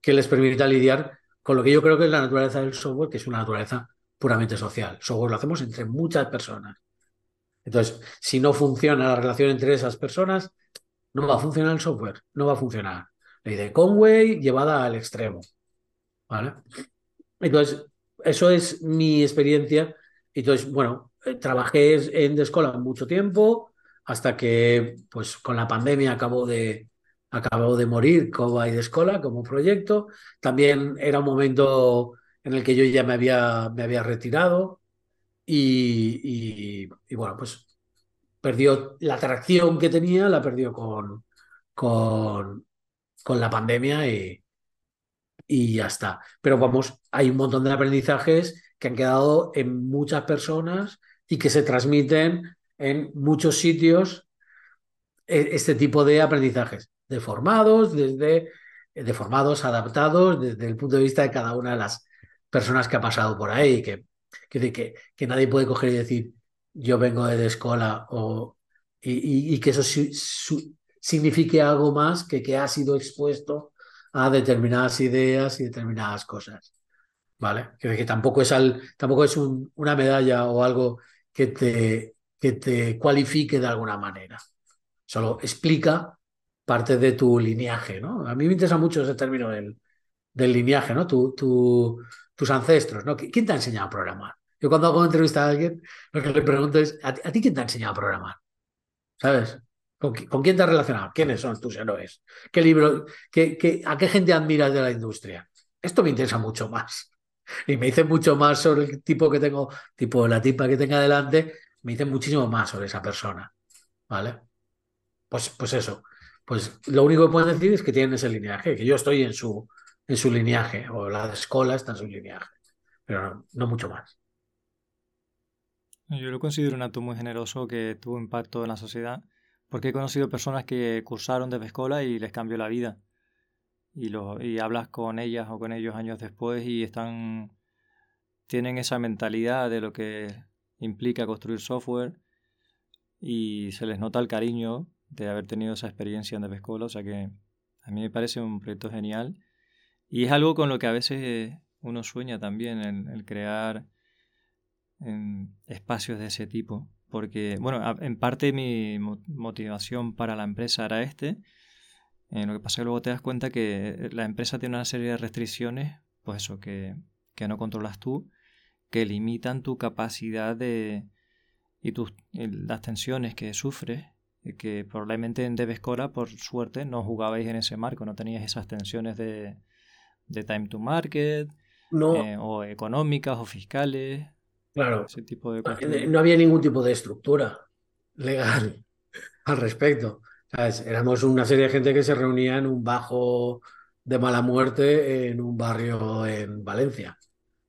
que les permita lidiar con lo que yo creo que es la naturaleza del software, que es una naturaleza puramente social. Software lo hacemos entre muchas personas. Entonces, si no funciona la relación entre esas personas, no va a funcionar el software, no va a funcionar. Ley de Conway llevada al extremo. ¿Vale? Entonces, eso es mi experiencia. Entonces, bueno, eh, trabajé en Descola mucho tiempo, hasta que pues con la pandemia acabó de, acabó de morir Coba y Descola como proyecto. También era un momento en el que yo ya me había, me había retirado y, y, bueno, pues perdió la atracción que tenía, la perdió con, con, con la pandemia y, y ya está. Pero vamos, hay un montón de aprendizajes que han quedado en muchas personas y que se transmiten en muchos sitios e, este tipo de aprendizajes, deformados, desde deformados, adaptados desde el punto de vista de cada una de las personas que ha pasado por ahí, que, que, que, nadie puede coger y decir yo vengo de escuela o, y, y, que eso signifique algo más que que ha sido expuesto a determinadas ideas y determinadas cosas. ¿Vale? Que, que tampoco es, al, tampoco es un, una medalla o algo que te, que te cualifique de alguna manera. Solo explica parte de tu lineaje, ¿no? A mí me interesa mucho ese término del, del lineaje, ¿no? Tu, tu, tus ancestros, ¿no? ¿Quién te ha enseñado a programar? Yo cuando hago una entrevista a alguien, lo que le pregunto es, ¿a ti, quién te ha enseñado a programar? ¿Sabes? ¿Con, quién te has relacionado? ¿Quiénes son tus héroes? ¿Qué libro, qué, a qué gente admiras de la industria? Esto me interesa mucho más. Y me dice mucho más sobre el tipo que tengo, tipo la tipa que tenga delante, me dicen muchísimo más sobre esa persona. ¿Vale? Pues, pues eso. pues lo único que pueden decir es que tienen ese lineaje, que yo estoy en su, en su lineaje, o la escuela está en su lineaje, pero no, mucho más. Yo lo considero un acto muy generoso que tuvo impacto en la sociedad, porque he conocido personas que cursaron de escuela y les cambió la vida. Y, lo, y hablas con ellas o con ellos años después y están tienen esa mentalidad de lo que implica construir software y se les nota el cariño de haber tenido esa experiencia en Devescola, o sea que a mí me parece un proyecto genial. Y es algo con lo que a veces uno sueña también, el, crear espacios de ese tipo, porque, bueno, en parte mi motivación para la empresa era este, eh, lo que pasa es que luego te das cuenta que la empresa tiene una serie de restricciones, pues eso, que, que no controlas tú, que limitan tu capacidad de, y tus, las tensiones que sufres, que probablemente en Devescora, por suerte, no jugabais en ese marco, no tenías esas tensiones de, de time to market, eh, o económicas o fiscales. Claro. Ese tipo de cosas. No había ningún tipo de estructura legal al respecto. Éramos una serie de gente que se reunía en un bajo de mala muerte en un barrio en Valencia,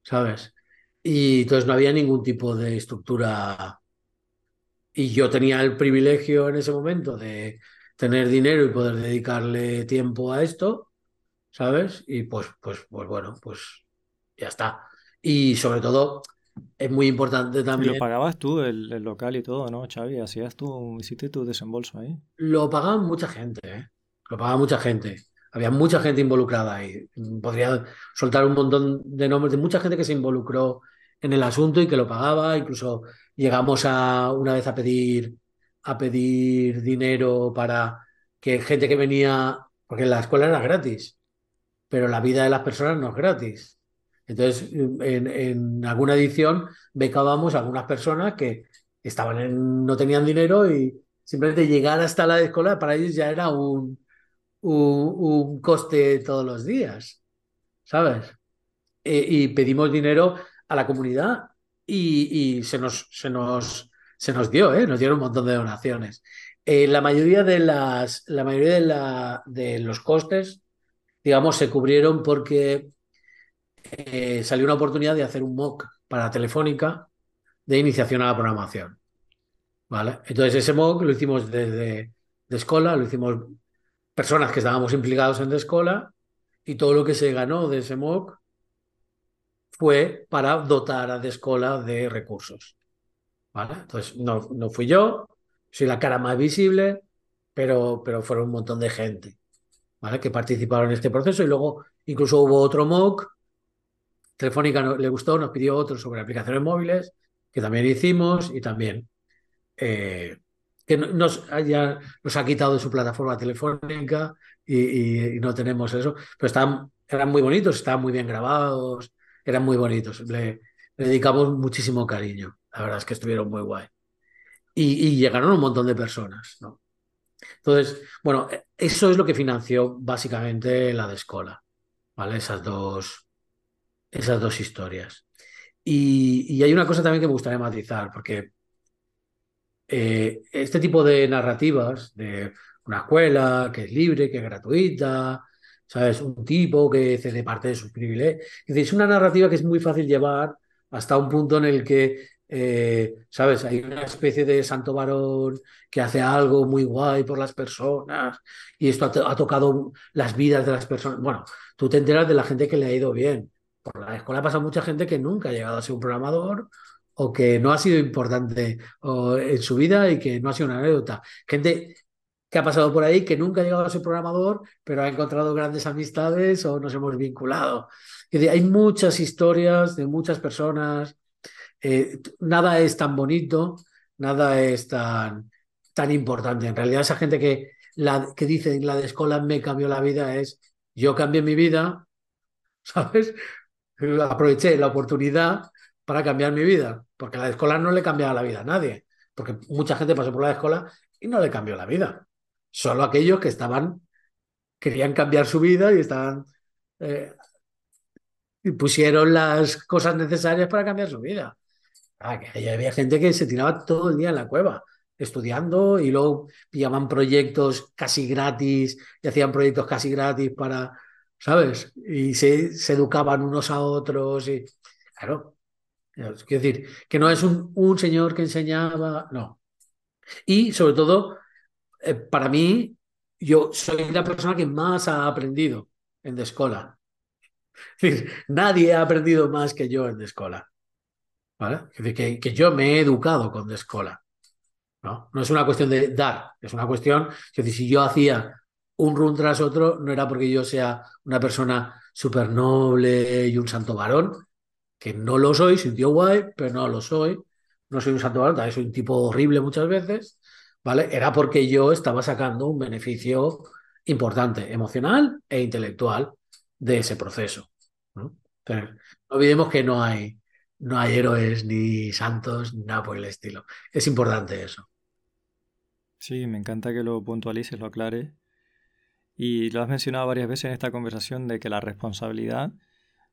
¿sabes? Y entonces no había ningún tipo de estructura y yo tenía el privilegio en ese momento de tener dinero y poder dedicarle tiempo a esto, ¿sabes? Y pues, pues, pues bueno, pues ya está. Y sobre todo, es muy importante también. Lo pagabas tú, el, local y todo, ¿no, Xavi? Hacías tú, hiciste tu desembolso ahí. Lo pagaban mucha gente, ¿eh? Lo pagaba mucha gente. Había mucha gente involucrada ahí. Podría soltar un montón de nombres de mucha gente que se involucró en el asunto y que lo pagaba. Incluso llegamos a una vez a pedir, a pedir dinero para que gente que venía, porque la escuela era gratis, pero la vida de las personas no es gratis. Entonces, en, alguna edición becábamos a algunas personas que estaban en, no tenían dinero y simplemente llegar hasta la escuela para ellos ya era un, un, un coste todos los días, ¿sabes? Eh, y pedimos dinero a la comunidad y, se, nos, se, nos, se nos dio, ¿eh? nos dieron un montón de donaciones. Eh, la mayoría, de, las, la mayoría de, la, de los costes, digamos, se cubrieron porque eh, salió una oportunidad de hacer un MOOC para Telefónica de iniciación a la programación. ¿Vale? Entonces ese MOOC lo hicimos desde de escuela, lo hicimos personas que estábamos implicados en de escuela y todo lo que se ganó de ese MOOC fue para dotar a Descola de recursos. ¿vale? Entonces, no, no fui yo, soy la cara más visible, pero, pero fueron un montón de gente ¿vale? que participaron en este proceso y luego incluso hubo otro MOOC. Telefónica le gustó, nos pidió otro sobre aplicaciones móviles, que también hicimos y también eh, que nos, haya, nos ha quitado de su plataforma telefónica y, no tenemos eso, pero están, eran muy bonitos, estaban muy bien grabados, eran muy bonitos. Le, dedicamos muchísimo cariño. La verdad es que estuvieron muy guay. Y, llegaron un montón de personas, ¿no? Entonces, bueno, eso es lo que financió básicamente la de Escola, ¿vale? Esas dos, esas dos historias. Y, hay una cosa también que me gustaría matizar, porque eh, este tipo de narrativas de una escuela que es libre, que es gratuita, ¿sabes? Un tipo que cede parte de sus privilegios. Es una narrativa que es muy fácil llevar hasta un punto en el que, eh, ¿sabes? Hay una especie de santo varón que hace algo muy guay por las personas y esto ha, tocado las vidas de las personas. Bueno, tú te enteras de la gente que le ha ido bien. Por la escuela pasa mucha gente que nunca ha llegado a ser un programador o que no ha sido importante en su vida y que no ha sido una anécdota. Gente que ha pasado por ahí, que nunca ha llegado a ser programador, pero ha encontrado grandes amistades o nos hemos vinculado. hay muchas historias de muchas personas. Eh, nada es tan bonito, nada es tan, tan importante. En realidad, esa gente que, la, que dice la de escuela me cambió la vida es yo cambié mi vida, ¿sabes? Aproveché la oportunidad para cambiar mi vida, porque la de escuela no le cambiaba la vida a nadie, porque mucha gente pasó por la escuela y no le cambió la vida solo aquellos que estaban, querían cambiar su vida y estaban, eh, y pusieron las cosas necesarias para cambiar su vida. Ah, había gente que se tiraba todo el día en la cueva. estudiando y luego pillaban proyectos casi gratis y hacían proyectos casi gratis para, ¿sabes? Y se, educaban unos a otros y, claro, quiero decir, que no es un señor que enseñaba, no. Y sobre todo, eh, para mí, yo soy la persona que más ha aprendido en de escuela. Es decir, nadie ha aprendido más que yo en de escuela. ¿Vale? Que, yo me he educado con de escuela. ¿no? no es una cuestión de dar, es una cuestión, es si yo hacía un run tras otro, no era porque yo sea una persona súper noble y un santo varón, que no lo soy, soy guay, pero no lo soy. No soy un santo varón, también soy un tipo horrible muchas veces, ¿vale? Era porque yo estaba sacando un beneficio importante, emocional e intelectual de ese proceso. ¿no? Olvidemos que no hay, no hay héroes ni santos, nada por el estilo. Es importante eso. Sí, me encanta que lo puntualices, lo aclares. Y lo has mencionado varias veces en esta conversación de que la responsabilidad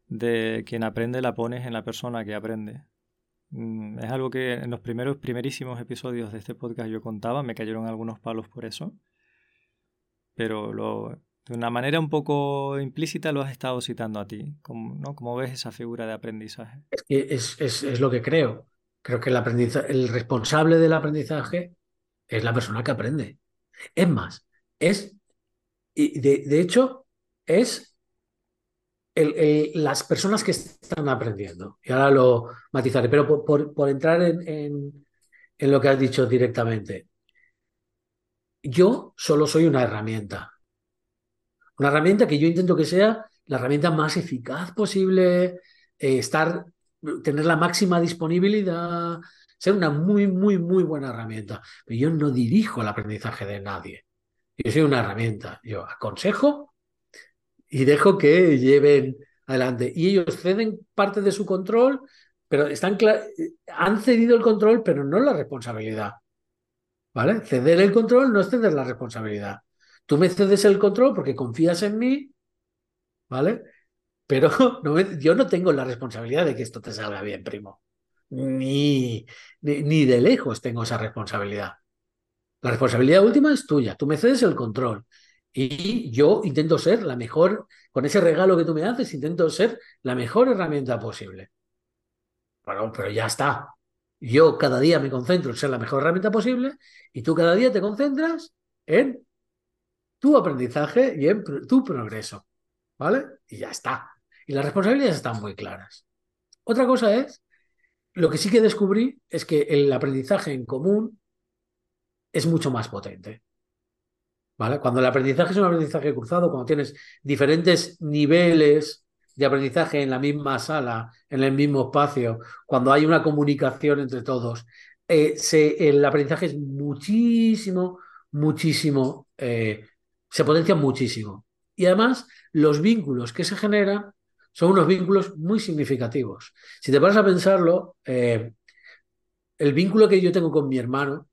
de quien aprende la pones en la persona que aprende. Mm, es algo que en los primeros, primerísimos episodios de este podcast yo contaba, me cayeron algunos palos por eso, pero lo, de una manera un poco implícita lo has estado citando a ti. ¿Cómo, ¿no? ¿Cómo ves esa figura de aprendizaje? Es, es, es, lo que creo. Creo que el, aprendizaje, el responsable del aprendizaje es la persona que aprende. Es más, es, y de, de hecho, es las personas que están aprendiendo. Y ahora lo matizaré, pero por, entrar en, lo que has dicho directamente. Yo solo soy una herramienta. Una herramienta que yo intento que sea la herramienta más eficaz posible, eh, estar, tener la máxima disponibilidad, ser una muy, muy, muy buena herramienta. Pero yo no dirijo el aprendizaje de nadie. Yo soy una herramienta. Yo aconsejo y dejo que lleven adelante. Y ellos ceden parte de su control, pero están han cedido el control, pero no la responsabilidad. ¿Vale? Ceder el control no es ceder la responsabilidad. Tú me cedes el control porque confías en mí, ¿vale? Pero yo no tengo la responsabilidad de que esto te salga bien, primo. Ni, ni, ni de lejos tengo esa responsabilidad. La responsabilidad última es tuya. Tú me cedes el control. Y yo intento ser la mejor, con ese regalo que tú me haces, intento ser la mejor herramienta posible. Bueno, pero ya está. Yo cada día me concentro en ser la mejor herramienta posible y tú cada día te concentras en tu aprendizaje y en tu progreso. ¿Vale? Y ya está. Y las responsabilidades están muy claras. Otra cosa es, lo que sí que descubrí es que el aprendizaje en común es mucho más potente. Cuando el aprendizaje es un aprendizaje cruzado, cuando tienes diferentes niveles de aprendizaje en la misma sala, en el mismo espacio, cuando hay una comunicación entre todos, eh, el aprendizaje es muchísimo, muchísimo, eh, se potencia muchísimo. Y además, los vínculos que se generan son unos vínculos muy significativos. Si te vas a pensarlo, eh, el vínculo que yo tengo con mi hermano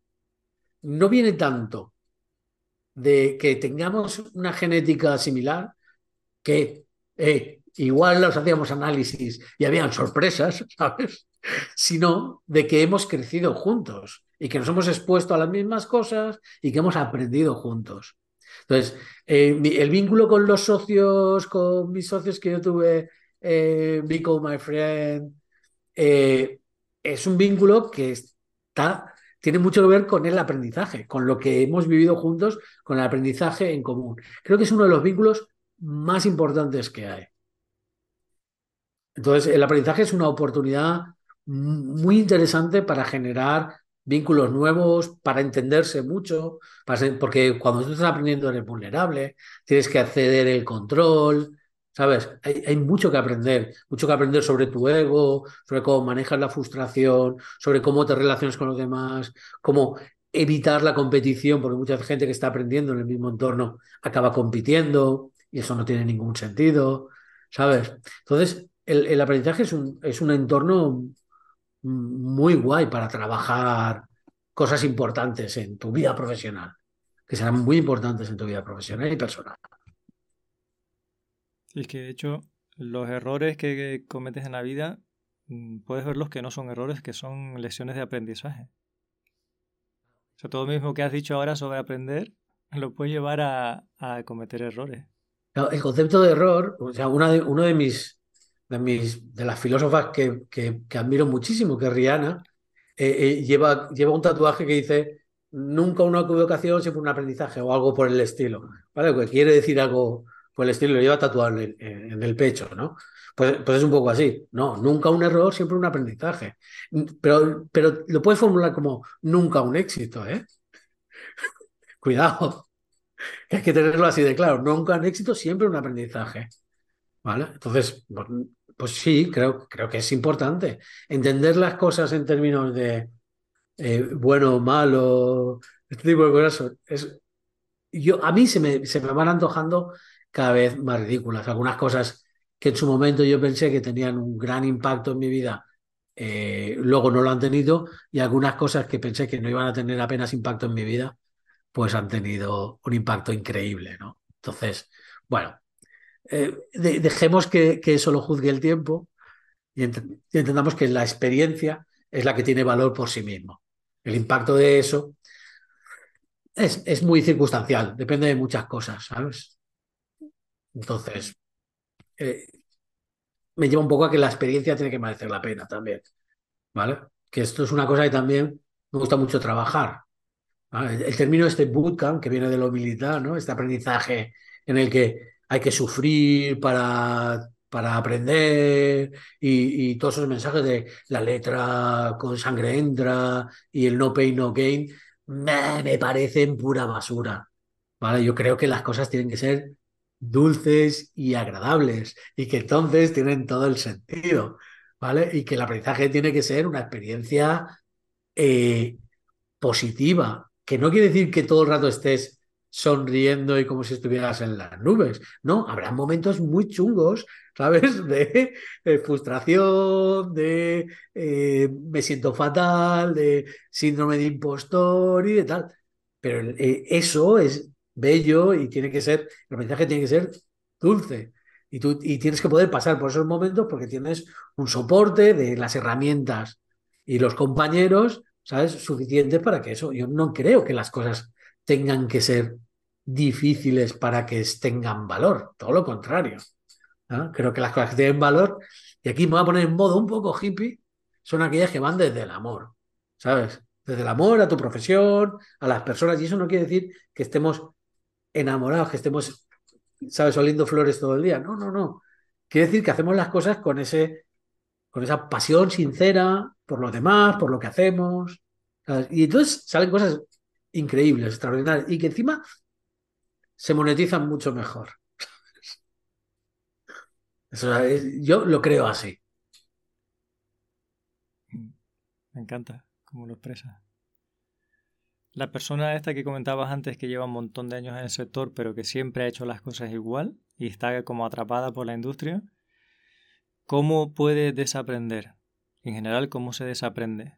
no viene tanto de que tengamos una genética similar, que eh, igual nos hacíamos análisis y habían sorpresas, ¿sabes? Sino de que hemos crecido juntos y que nos hemos expuesto a las mismas cosas y que hemos aprendido juntos. Entonces, eh, el vínculo con los socios, con mis socios que yo tuve, eh, My Friend, eh, es un vínculo que está tiene mucho que ver con el aprendizaje, con lo que hemos vivido juntos, con el aprendizaje en común. Creo que es uno de los vínculos más importantes que hay. Entonces, el aprendizaje es una oportunidad muy interesante para generar vínculos nuevos, para entenderse mucho, porque cuando tú estás aprendiendo eres vulnerable, tienes que acceder el control, ¿Sabes? Hay, mucho que aprender, mucho que aprender sobre tu ego, sobre cómo manejas la frustración, sobre cómo te relacionas con los demás, cómo evitar la competición, porque mucha gente que está aprendiendo en el mismo entorno acaba compitiendo y eso no tiene ningún sentido, ¿sabes? Entonces, el, aprendizaje es un, es un entorno muy guay para trabajar cosas importantes en tu vida profesional, que serán muy importantes en tu vida profesional y personal. Y es que de hecho los errores que cometes en la vida mm, puedes verlos que no son errores, que son lecciones de aprendizaje. O sea, todo lo mismo que has dicho ahora sobre aprender, lo puede llevar a, cometer errores. El concepto de error, o sea, una de, uno de mis, de mis, de las filósofas que, que, admiro muchísimo, que es Rihanna, eh, eh, lleva, lleva un tatuaje que dice nunca una equivocación, siempre un aprendizaje o algo por el estilo. ¿Vale? Que quiere decir algo por el estilo, lo lleva tatuado en, en, el pecho, ¿no? Pues, pues, es un poco así. No, nunca un error, siempre un aprendizaje. Pero, pero lo puedes formular como nunca un éxito, ¿eh? Cuidado. hay que tenerlo así de claro. Nunca un éxito, siempre un aprendizaje. ¿Vale? Entonces, pues, pues, sí, creo, creo que es importante entender las cosas en términos de eh, bueno, malo, este tipo de cosas. Es, yo, a mí se me, se me van antojando cada vez más ridículas. Algunas cosas que en su momento yo pensé que tenían un gran impacto en mi vida, eh, luego no lo han tenido, y algunas cosas que pensé que no iban a tener apenas impacto en mi vida, pues han tenido un impacto increíble, ¿no? Entonces, bueno, eh, dejemos que, eso lo juzgue el tiempo y, entendamos que la experiencia es la que tiene valor por sí mismo. El impacto de eso es, es muy circunstancial, depende de muchas cosas, ¿sabes? Entonces, eh, me lleva un poco a que la experiencia tiene que merecer la pena también, ¿vale? Que esto es una cosa que también me gusta mucho trabajar. El, término este bootcamp, que viene de lo militar, ¿no? Este aprendizaje en el que hay que sufrir para, para aprender y, todos esos mensajes de la letra con sangre entra y el no pain, no gain, me, me parecen pura basura. ¿Vale? Yo creo que las cosas tienen que ser dulces y agradables y que entonces tienen todo el sentido, ¿vale? Y que el aprendizaje tiene que ser una experiencia eh, positiva, que no quiere decir que todo el rato estés sonriendo y como si estuvieras en las nubes, no, habrá momentos muy chungos, ¿sabes? De, frustración, de eh, me siento fatal, de síndrome de impostor y de tal. Pero eh, eso es bello y tiene que ser, el aprendizaje tiene que ser dulce. Y, tú, y tienes que poder pasar por esos momentos porque tienes un soporte de las herramientas y los compañeros, ¿sabes? Suficientes para que eso. Yo no creo que las cosas tengan que ser difíciles para que tengan valor, todo lo contrario. Creo que las cosas que tienen valor, y aquí me voy a poner en modo un poco hippie, son aquellas que van desde el amor, ¿sabes? Desde el amor a tu profesión, a las personas, y eso no quiere decir que estemos enamorados, que estemos, ¿sabes?, oliendo flores todo el día. No, no, no. Quiere decir que hacemos las cosas con, ese, con esa pasión sincera por los demás, por lo que hacemos. Y entonces salen cosas increíbles, extraordinarias, y que encima se monetizan mucho mejor. yo lo creo así. Me encanta cómo lo expresa. La persona esta que comentabas antes que lleva un montón de años en el sector pero que siempre ha hecho las cosas igual y está como atrapada por la industria, ¿cómo puede desaprender? En general, ¿cómo se desaprende?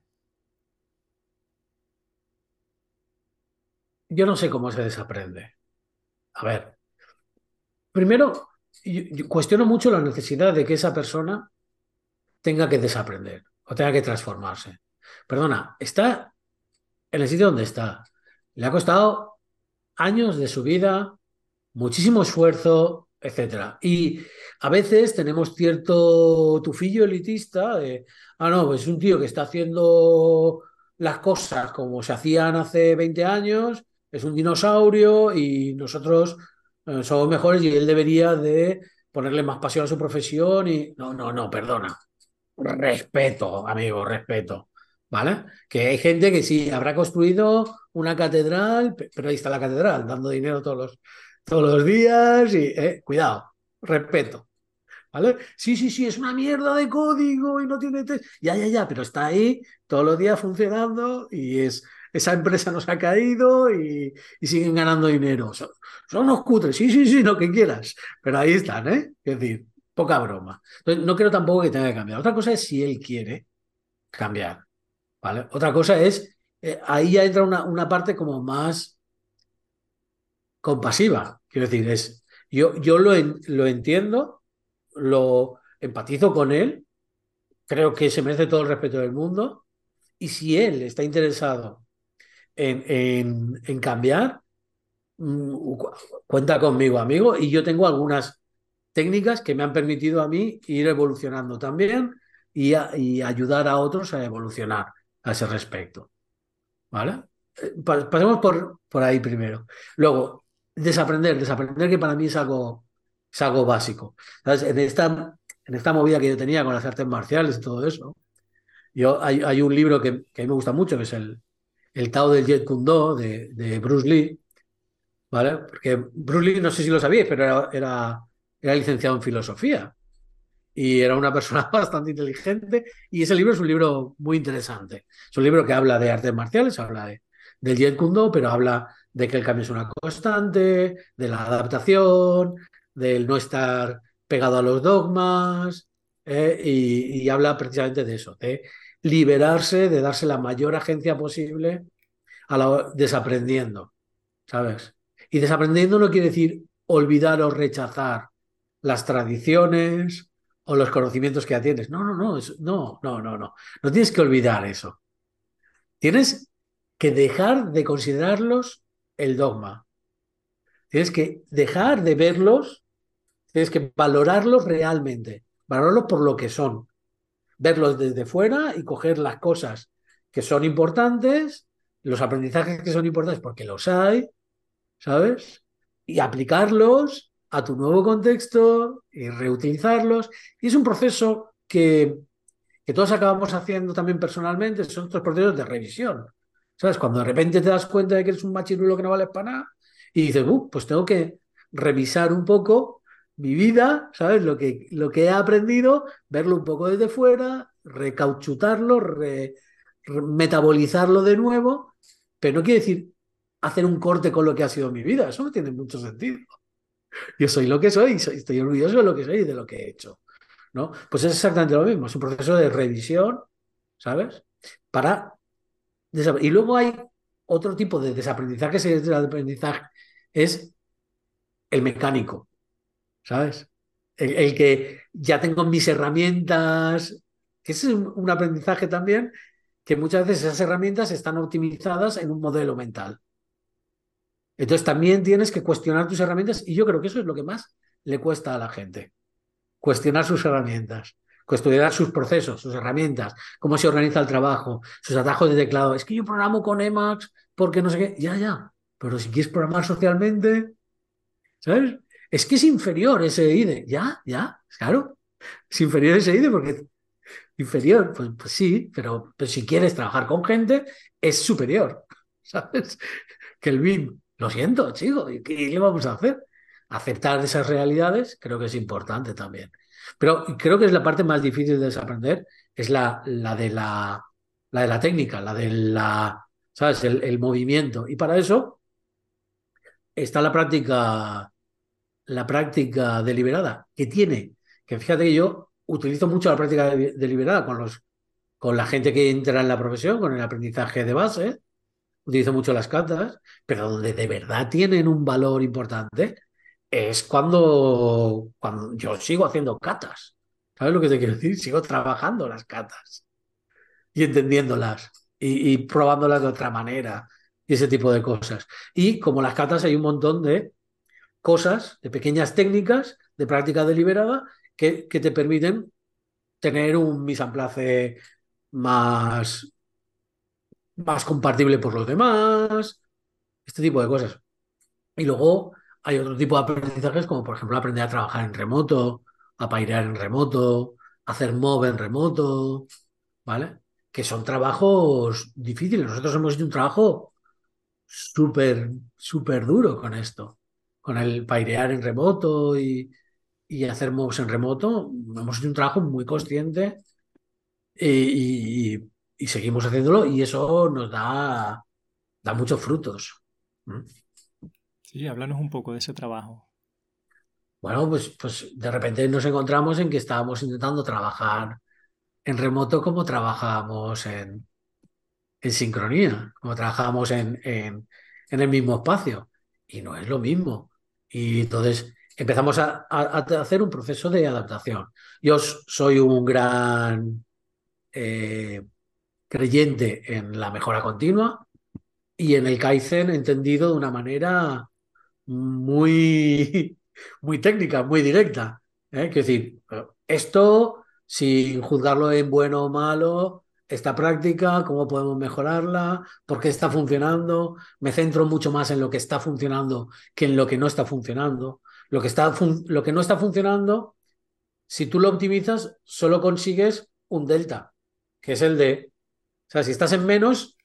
Yo no sé cómo se desaprende. A ver, primero, cuestiono mucho la necesidad de que esa persona tenga que desaprender o tenga que transformarse. Perdona, está en el sitio donde está. Le ha costado años de su vida, muchísimo esfuerzo, etc. Y a veces tenemos cierto tufillo elitista de, ah, no, pues es un tío que está haciendo las cosas como se hacían hace 20 años, es un dinosaurio y nosotros eh, somos mejores y él debería de ponerle más pasión a su profesión y no, no, no, perdona. Respeto, amigo, respeto. ¿Vale? Que hay gente que sí, habrá construido una catedral, pero ahí está la catedral, dando dinero todos los, todos los días y, eh, cuidado, respeto. ¿Vale? Sí, sí, sí, es una mierda de código y no tiene Ya, ya, ya, pero está ahí todos los días funcionando y es, esa empresa nos ha caído y, siguen ganando dinero. Son, son, unos cutres, sí, sí, sí, lo que quieras, pero ahí están, ¿eh? Es decir, poca broma. Entonces, no creo tampoco que tenga que cambiar. Otra cosa es si él quiere cambiar. Otra cosa es, eh, ahí ya entra una, una, parte como más compasiva. Quiero decir, es, yo, yo lo, lo entiendo, lo empatizo con él, creo que se merece todo el respeto del mundo, y si él está interesado en, en, cambiar, mm, cuenta conmigo, amigo, y yo tengo algunas técnicas que me han permitido a mí ir evolucionando también y, y ayudar a otros a evolucionar a ese respecto. ¿Vale? Eh, pasemos por, por ahí primero. Luego, desaprender, desaprender que para mí es algo, es algo básico. En, esta, en esta movida que yo tenía con las artes marciales y todo eso, yo, hay, hay un libro que, que, a mí me gusta mucho, que es el, el Tao del Jet Kundo de, de Bruce Lee, ¿vale? Porque Bruce Lee, no sé si lo sabíais, pero era, era, era licenciado en filosofía y era una persona bastante inteligente y ese libro es un libro muy interesante. Es un libro que habla de artes marciales, habla de, del Jet Kundo, pero habla de que el cambio es una constante, de la adaptación, del no estar pegado a los dogmas, eh, y, y, habla precisamente de eso, de liberarse, de darse la mayor agencia posible a la, desaprendiendo, ¿sabes? Y desaprendiendo no quiere decir olvidar o rechazar las tradiciones o los conocimientos que ya tienes. No, no, no, no, no, no, no. No tienes que olvidar eso. Tienes que dejar de considerarlos el dogma. Tienes que dejar de verlos, tienes que valorarlos realmente, valorarlos por lo que son, verlos desde fuera y coger las cosas que son importantes, los aprendizajes que son importantes porque los hay, ¿sabes? Y aplicarlos a tu nuevo contexto y reutilizarlos. Y es un proceso que, todos acabamos haciendo también personalmente, son estos procesos de revisión. ¿Sabes? Cuando de repente te das cuenta de que eres un machirulo que no vale para nada y dices, pues tengo que revisar un poco mi vida, ¿sabes? Lo que, lo que he aprendido, verlo un poco desde fuera, recauchutarlo, metabolizarlo de nuevo, pero no quiere decir hacer un corte con lo que ha sido mi vida, eso no tiene mucho sentido. Yo soy lo que soy, soy estoy orgulloso de lo que soy y de lo que he hecho. ¿no? Pues es exactamente lo mismo, es un proceso de revisión, ¿sabes? Para y luego hay otro tipo de desaprendizaje, ese desaprendizaje es el mecánico, ¿sabes? El, que ya tengo mis herramientas, que es un aprendizaje también, que muchas veces esas herramientas están optimizadas en un modelo mental. Entonces también tienes que cuestionar tus herramientas y yo creo que eso es lo que más le cuesta a la gente, cuestionar sus herramientas cuestionar sus procesos, sus herramientas, cómo se organiza el trabajo, sus atajos de teclado. Es que yo programo con Emacs porque no sé qué. Ya, ya. Pero si quieres programar socialmente, ¿sabes? Es que es inferior ese IDE. Ya, ya, claro. Es inferior ese IDE porque inferior, pues, pues sí, pero, si quieres trabajar con gente, es superior, ¿sabes? Que el BIM. Lo siento, chico, ¿qué le vamos a hacer? Aceptar esas realidades creo que es importante también. Pero creo que es la parte más difícil de desaprender, es la, la, de, la, la de la técnica, la de la, ¿sabes? El, movimiento. Y para eso está la práctica, la práctica deliberada, que tiene, que fíjate que yo utilizo mucho la práctica deliberada con, los, con la gente que entra en la profesión, con el aprendizaje de base, utilizo mucho las cartas, pero donde de verdad tienen un valor importante es cuando, cuando yo sigo haciendo catas. ¿Sabes lo que te quiero decir? Sigo trabajando las catas y entendiéndolas y, probándolas de otra manera y ese tipo de cosas. Y como las catas hay un montón de cosas, de pequeñas técnicas de práctica deliberada que, que te permiten tener un mise en place más, más compartible por los demás, este tipo de cosas. Y luego hay otro tipo de aprendizajes, como por ejemplo aprender a trabajar en remoto, a pairear en remoto, hacer mob en remoto, ¿vale? Que son trabajos difíciles. Nosotros hemos hecho un trabajo súper, súper duro con esto, con el pairear en remoto y, y hacer mobs en remoto. Hemos hecho un trabajo muy consciente y, y, seguimos haciéndolo y eso nos da, da muchos frutos. Sí, háblanos un poco de ese trabajo. Bueno, pues, pues de repente nos encontramos en que estábamos intentando trabajar en remoto como trabajábamos en, en sincronía, como trabajábamos en, en, en, el mismo espacio. Y no es lo mismo. Y entonces empezamos a, a, hacer un proceso de adaptación. Yo soy un gran eh, creyente en la mejora continua y en el Kaizen entendido de una manera muy, muy técnica, muy directa. ¿eh? Decir, esto, sin juzgarlo en bueno o malo, esta práctica, cómo podemos mejorarla, por qué está funcionando. Me centro mucho más en lo que está funcionando que en lo que no está funcionando. Lo que, está lo que no está funcionando, si tú lo optimizas, solo consigues un delta, que es el de, o sea, si estás en menos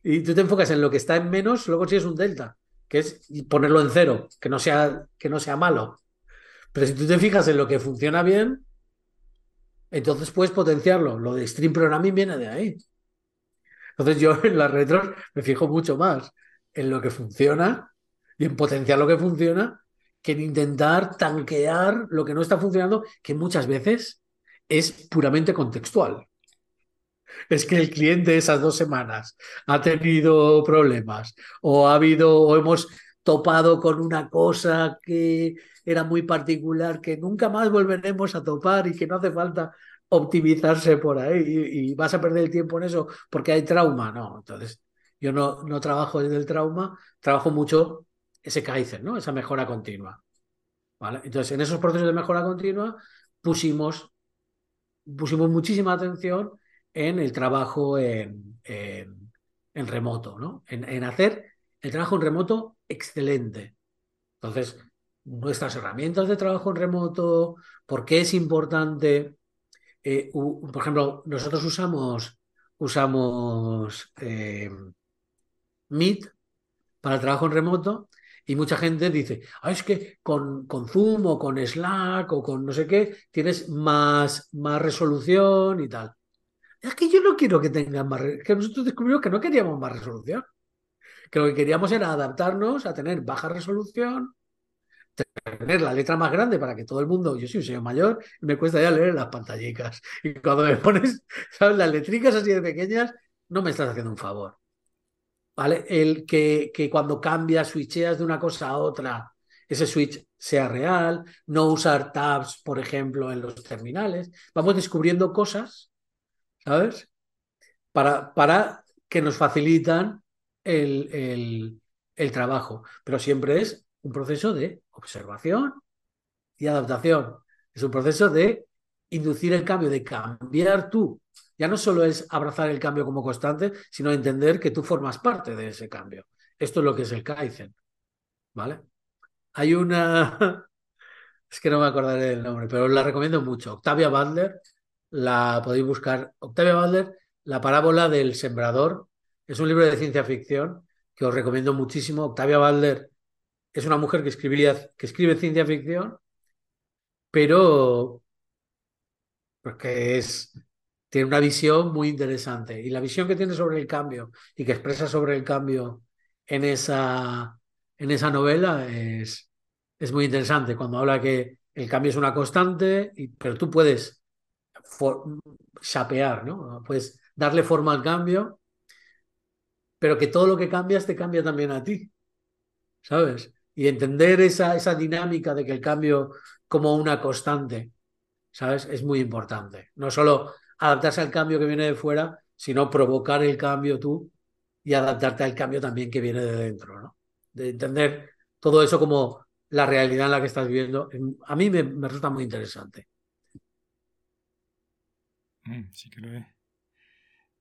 y tú te enfocas en lo que está en menos, solo consigues un delta, que es ponerlo en cero, que no sea, que no sea malo. Pero si tú te fijas en lo que funciona bien, entonces puedes potenciarlo. Lo de Stream Programming viene de ahí. Entonces yo en las retros me fijo mucho más en lo que funciona y en potenciar lo que funciona que en intentar tanquear lo que no está funcionando, que muchas veces es puramente contextual. Es que el cliente esas dos semanas ha tenido problemas o ha habido o hemos topado con una cosa que era muy particular, que nunca más volveremos a topar y que no hace falta optimizarse por ahí y, vas a perder el tiempo en eso porque hay trauma. No, entonces yo no, no trabajo desde el trauma, trabajo mucho ese Kaizen, ¿no? esa mejora continua. ¿vale? Entonces, en esos procesos de mejora continua pusimos, pusimos muchísima atención en el trabajo en, remoto, ¿no? En, en hacer el trabajo en remoto excelente. Entonces, nuestras herramientas de trabajo en remoto, por qué es importante. Eh, por ejemplo, nosotros usamos, usamos eh, Meet para el trabajo en remoto y mucha gente dice, ah, es que con, con, Zoom o con Slack o con no sé qué tienes más, más resolución y tal. Es que yo no quiero que tengan más, que nosotros descubrimos que no queríamos más resolución, que lo que queríamos era adaptarnos a tener baja resolución, tener la letra más grande para que todo el mundo, yo soy un señor mayor me cuesta ya leer las pantallicas. Y cuando me pones. Las letricas así de pequeñas, no me estás haciendo un favor. ¿Vale? El que, que cuando cambias, switcheas de una cosa a otra, ese switch sea real, no usar tabs, por ejemplo, en los terminales. Vamos descubriendo cosas, ¿sabes? Para, para que nos facilitan el, el, el trabajo. Pero siempre es un proceso de observación y adaptación. Es un proceso de inducir el cambio, de cambiar tú. Ya no solo es abrazar el cambio como constante, sino entender que tú formas parte de ese cambio. Esto es lo que es el Kaizen. ¿Vale? Hay una. Es que no me acordaré del nombre, pero la recomiendo mucho. Octavia Butler, la podéis buscar. Octavia Butler, La parábola del sembrador. Es un libro de ciencia ficción que os recomiendo muchísimo. Octavia Butler es una mujer que, que escribe ciencia ficción, pero porque es, tiene una visión muy interesante. Y la visión que tiene sobre el cambio y que expresa sobre el cambio en esa, en esa novela es, es muy interesante. Cuando habla que el cambio es una constante, y, pero tú puedes chapear, ¿no? Puedes darle forma al cambio, pero que todo lo que cambias te cambia también a ti, ¿sabes? y entender esa, esa dinámica de que el cambio como una constante, ¿sabes? Es muy importante. No solo adaptarse al cambio que viene de fuera, sino provocar el cambio tú y adaptarte al cambio también que viene de dentro, ¿no? De entender todo eso como la realidad en la que estás viviendo. A mí me, resulta muy interesante. Mm, sí que lo es.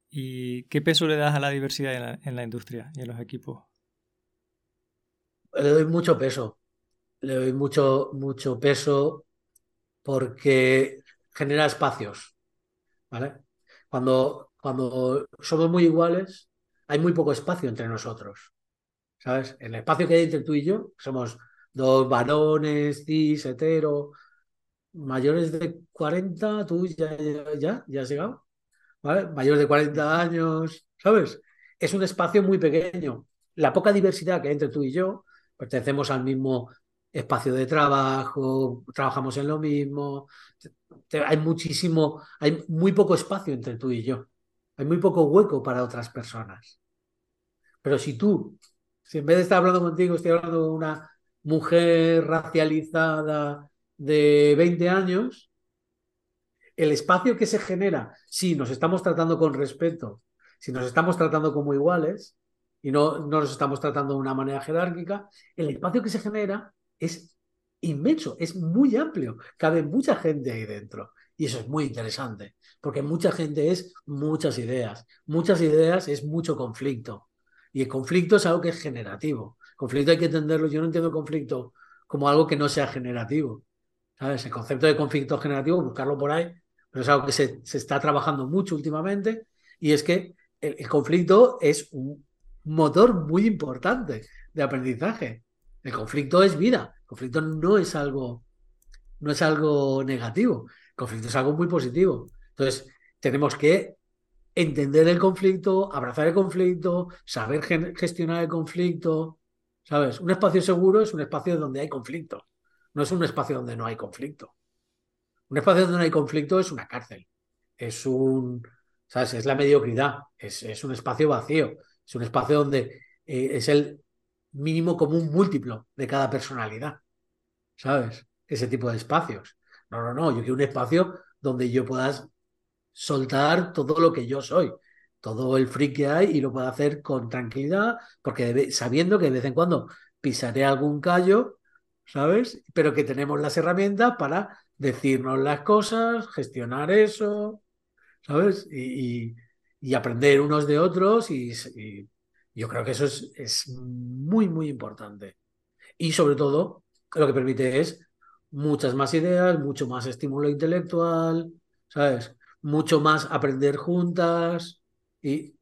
¿Y qué peso le das a la diversidad en la, industria y en los equipos? le doy mucho peso. Le doy mucho, mucho peso porque genera espacios. ¿Vale? Cuando, cuando somos muy iguales, hay muy poco espacio entre nosotros. ¿Sabes? El espacio que hay entre tú y yo, somos dos varones, cis, hetero, mayores de 40, tú ya, ya, ya has llegado. Mayores de 40 años, ¿sabes? Es un espacio muy pequeño. La poca diversidad que hay entre tú y yo pertenecemos al mismo espacio de trabajo, trabajamos en lo mismo, hay muchísimo, hay muy poco espacio entre tú y yo, hay muy poco hueco para otras personas. Pero si tú, si en vez de estar hablando contigo, estoy hablando de una mujer racializada de 20 años, el espacio que se genera, si nos estamos tratando con respeto, si nos estamos tratando como iguales, y no, no nos estamos tratando de una manera jerárquica, el espacio que se genera es inmenso, es muy amplio, cabe mucha gente ahí dentro. Y eso es muy interesante, porque mucha gente es muchas ideas. Muchas ideas es mucho conflicto. Y el conflicto es algo que es generativo. conflicto hay que entenderlo. Yo no entiendo conflicto como algo que no sea generativo. El concepto de conflicto generativo, buscarlo por ahí, pero es algo que se, está trabajando mucho últimamente. Y es que el, conflicto es un motor muy importante de aprendizaje. El conflicto es vida. El conflicto no es algo, no es algo negativo. El conflicto es algo muy positivo. Entonces, tenemos que entender el conflicto, abrazar el conflicto, saber gestionar el conflicto. ¿Sabes? Un espacio seguro es un espacio donde hay conflicto. No es un espacio donde no hay conflicto. Un espacio donde no hay conflicto es una cárcel. Es un. ¿Sabes? Es la mediocridad. Es, un espacio vacío. Es un espacio donde eh, es el mínimo común múltiplo de cada personalidad. ¿Sabes? Ese tipo de espacios. No, no, no. Yo quiero un espacio donde yo pueda soltar todo lo que yo soy, todo el freak que hay y lo puedo hacer con tranquilidad, porque sabiendo que de vez en cuando pisaré algún callo, ¿sabes? Pero que tenemos las herramientas para decirnos las cosas, gestionar eso, ¿sabes? Y, aprender unos de otros y, yo creo que eso es, es muy, muy importante. Y sobre todo, lo que permite es muchas más ideas, mucho más estímulo intelectual, ¿sabes? Mucho más aprender juntas y,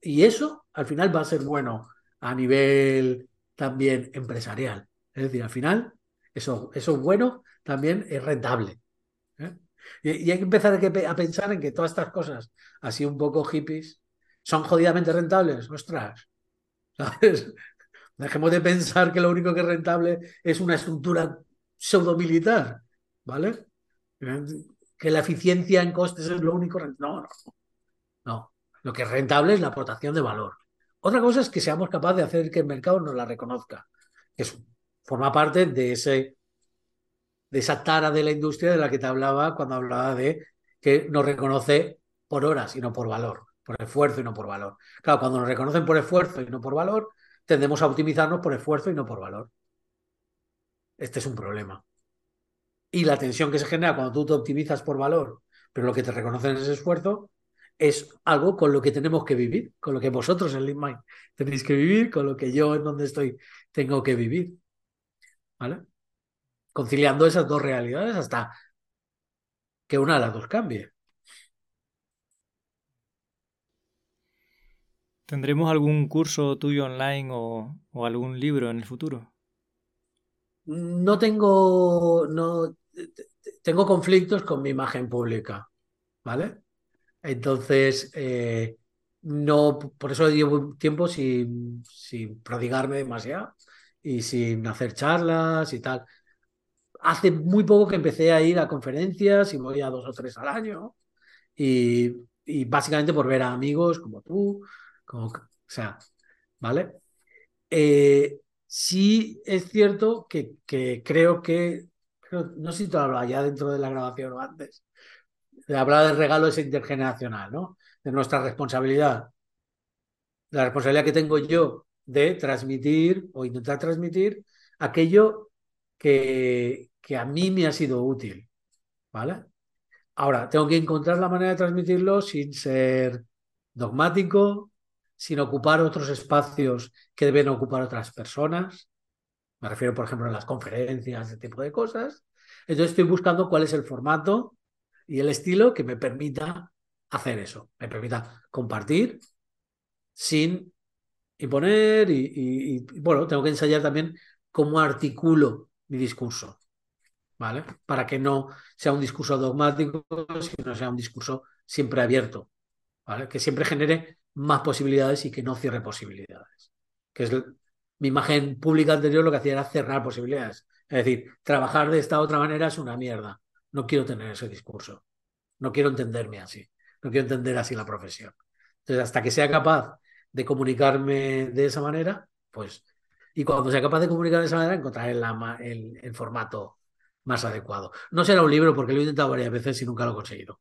y eso al final va a ser bueno a nivel también empresarial. Es decir, al final eso, eso bueno también es rentable. ¿eh? Y, hay que empezar a, pensar en que todas estas cosas, así un poco hippies, son jodidamente rentables. Ostras, ¿sabes? Dejemos de pensar que lo único que es rentable es una estructura pseudo-militar, ¿vale? Que la eficiencia en costes es lo único. No, no, no. Lo que es rentable es la aportación de valor. Otra cosa es que seamos capaces de hacer que el mercado nos la reconozca. Eso forma parte de, esa tara de la industria de la que te hablaba cuando hablaba de que nos reconoce por horas y no por valor, por esfuerzo y no por valor. Claro, cuando nos reconocen por esfuerzo y no por valor, tendemos a optimizarnos por esfuerzo y no por valor. Este es un problema. Y la tensión que se genera cuando tú te optimizas por valor, pero lo que te reconocen es esfuerzo, es algo con lo que tenemos que vivir, con lo que vosotros en LeanMind tenéis que vivir, con lo que yo en donde estoy tengo que vivir. ¿Vale? Conciliando esas dos realidades hasta que una de las dos cambie. ¿Tendremos algún curso tuyo online o, o algún libro en el futuro? no tengo, no, tengo conflictos con mi imagen pública, ¿vale? Entonces, eh, no, por eso llevo tiempo sin, sin prodigarme demasiado y sin hacer charlas y tal. Hace muy poco que empecé a ir a conferencias y voy a dos o tres al año y, y básicamente por ver a amigos como tú, como, o sea, ¿vale? Eh, Sí es cierto que, creo que, no sé si te lo ya dentro de la grabación o antes, hablaba del regalo ese intergeneracional, ¿no? De nuestra responsabilidad, la responsabilidad que tengo yo de transmitir o intentar transmitir aquello que, que a mí me ha sido útil, ¿vale? Ahora, tengo que encontrar la manera de transmitirlo sin ser dogmático, sin ocupar otros espacios que deben ocupar otras personas. Me refiero, por ejemplo, a las conferencias, ese tipo de cosas. Entonces estoy buscando cuál es el formato y el estilo que me permita hacer eso, me permita compartir sin y, y, bueno, tengo que ensayar también cómo articulo mi discurso, ¿vale? Para que no sea un discurso dogmático, sino sea un discurso siempre abierto, ¿vale? Que siempre genere más posibilidades y que no cierre posibilidades. Que es mi imagen pública anterior lo que hacía era cerrar posibilidades. Es decir, trabajar de esta otra manera es una mierda. No quiero tener ese discurso. No quiero entenderme así. No quiero entender así la profesión. Entonces, hasta que sea capaz de comunicarme de esa manera, pues, y cuando sea capaz de comunicar de esa manera, encontraré el, el formato más adecuado. No será un libro porque lo he intentado varias veces y nunca lo he conseguido.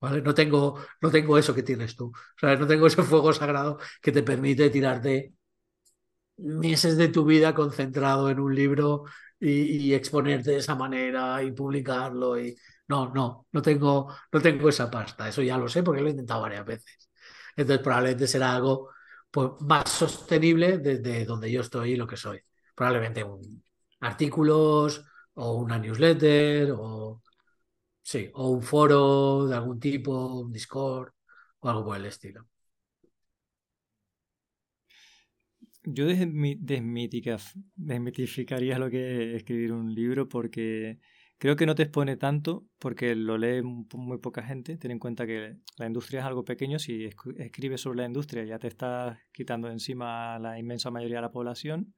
¿Vale? No tengo, no tengo eso que tienes tú. No tengo ese fuego sagrado que te permite tirarte meses de tu vida concentrado en un libro y, exponerte de esa manera y publicarlo. Y... No, no, no tengo, no tengo esa pasta. Eso ya lo sé porque lo he intentado varias veces. Entonces probablemente será algo pues, más sostenible desde donde yo estoy y lo que soy. Probablemente un, artículos o una newsletter o, sí, o un foro de algún tipo, un Discord o algo por el estilo. Yo desmitificaría lo que es escribir un libro porque creo que no te expone tanto porque lo lee muy poca gente. Ten en cuenta que la industria es algo pequeño. Si escribes sobre la industria ya te estás quitando encima la inmensa mayoría de la población.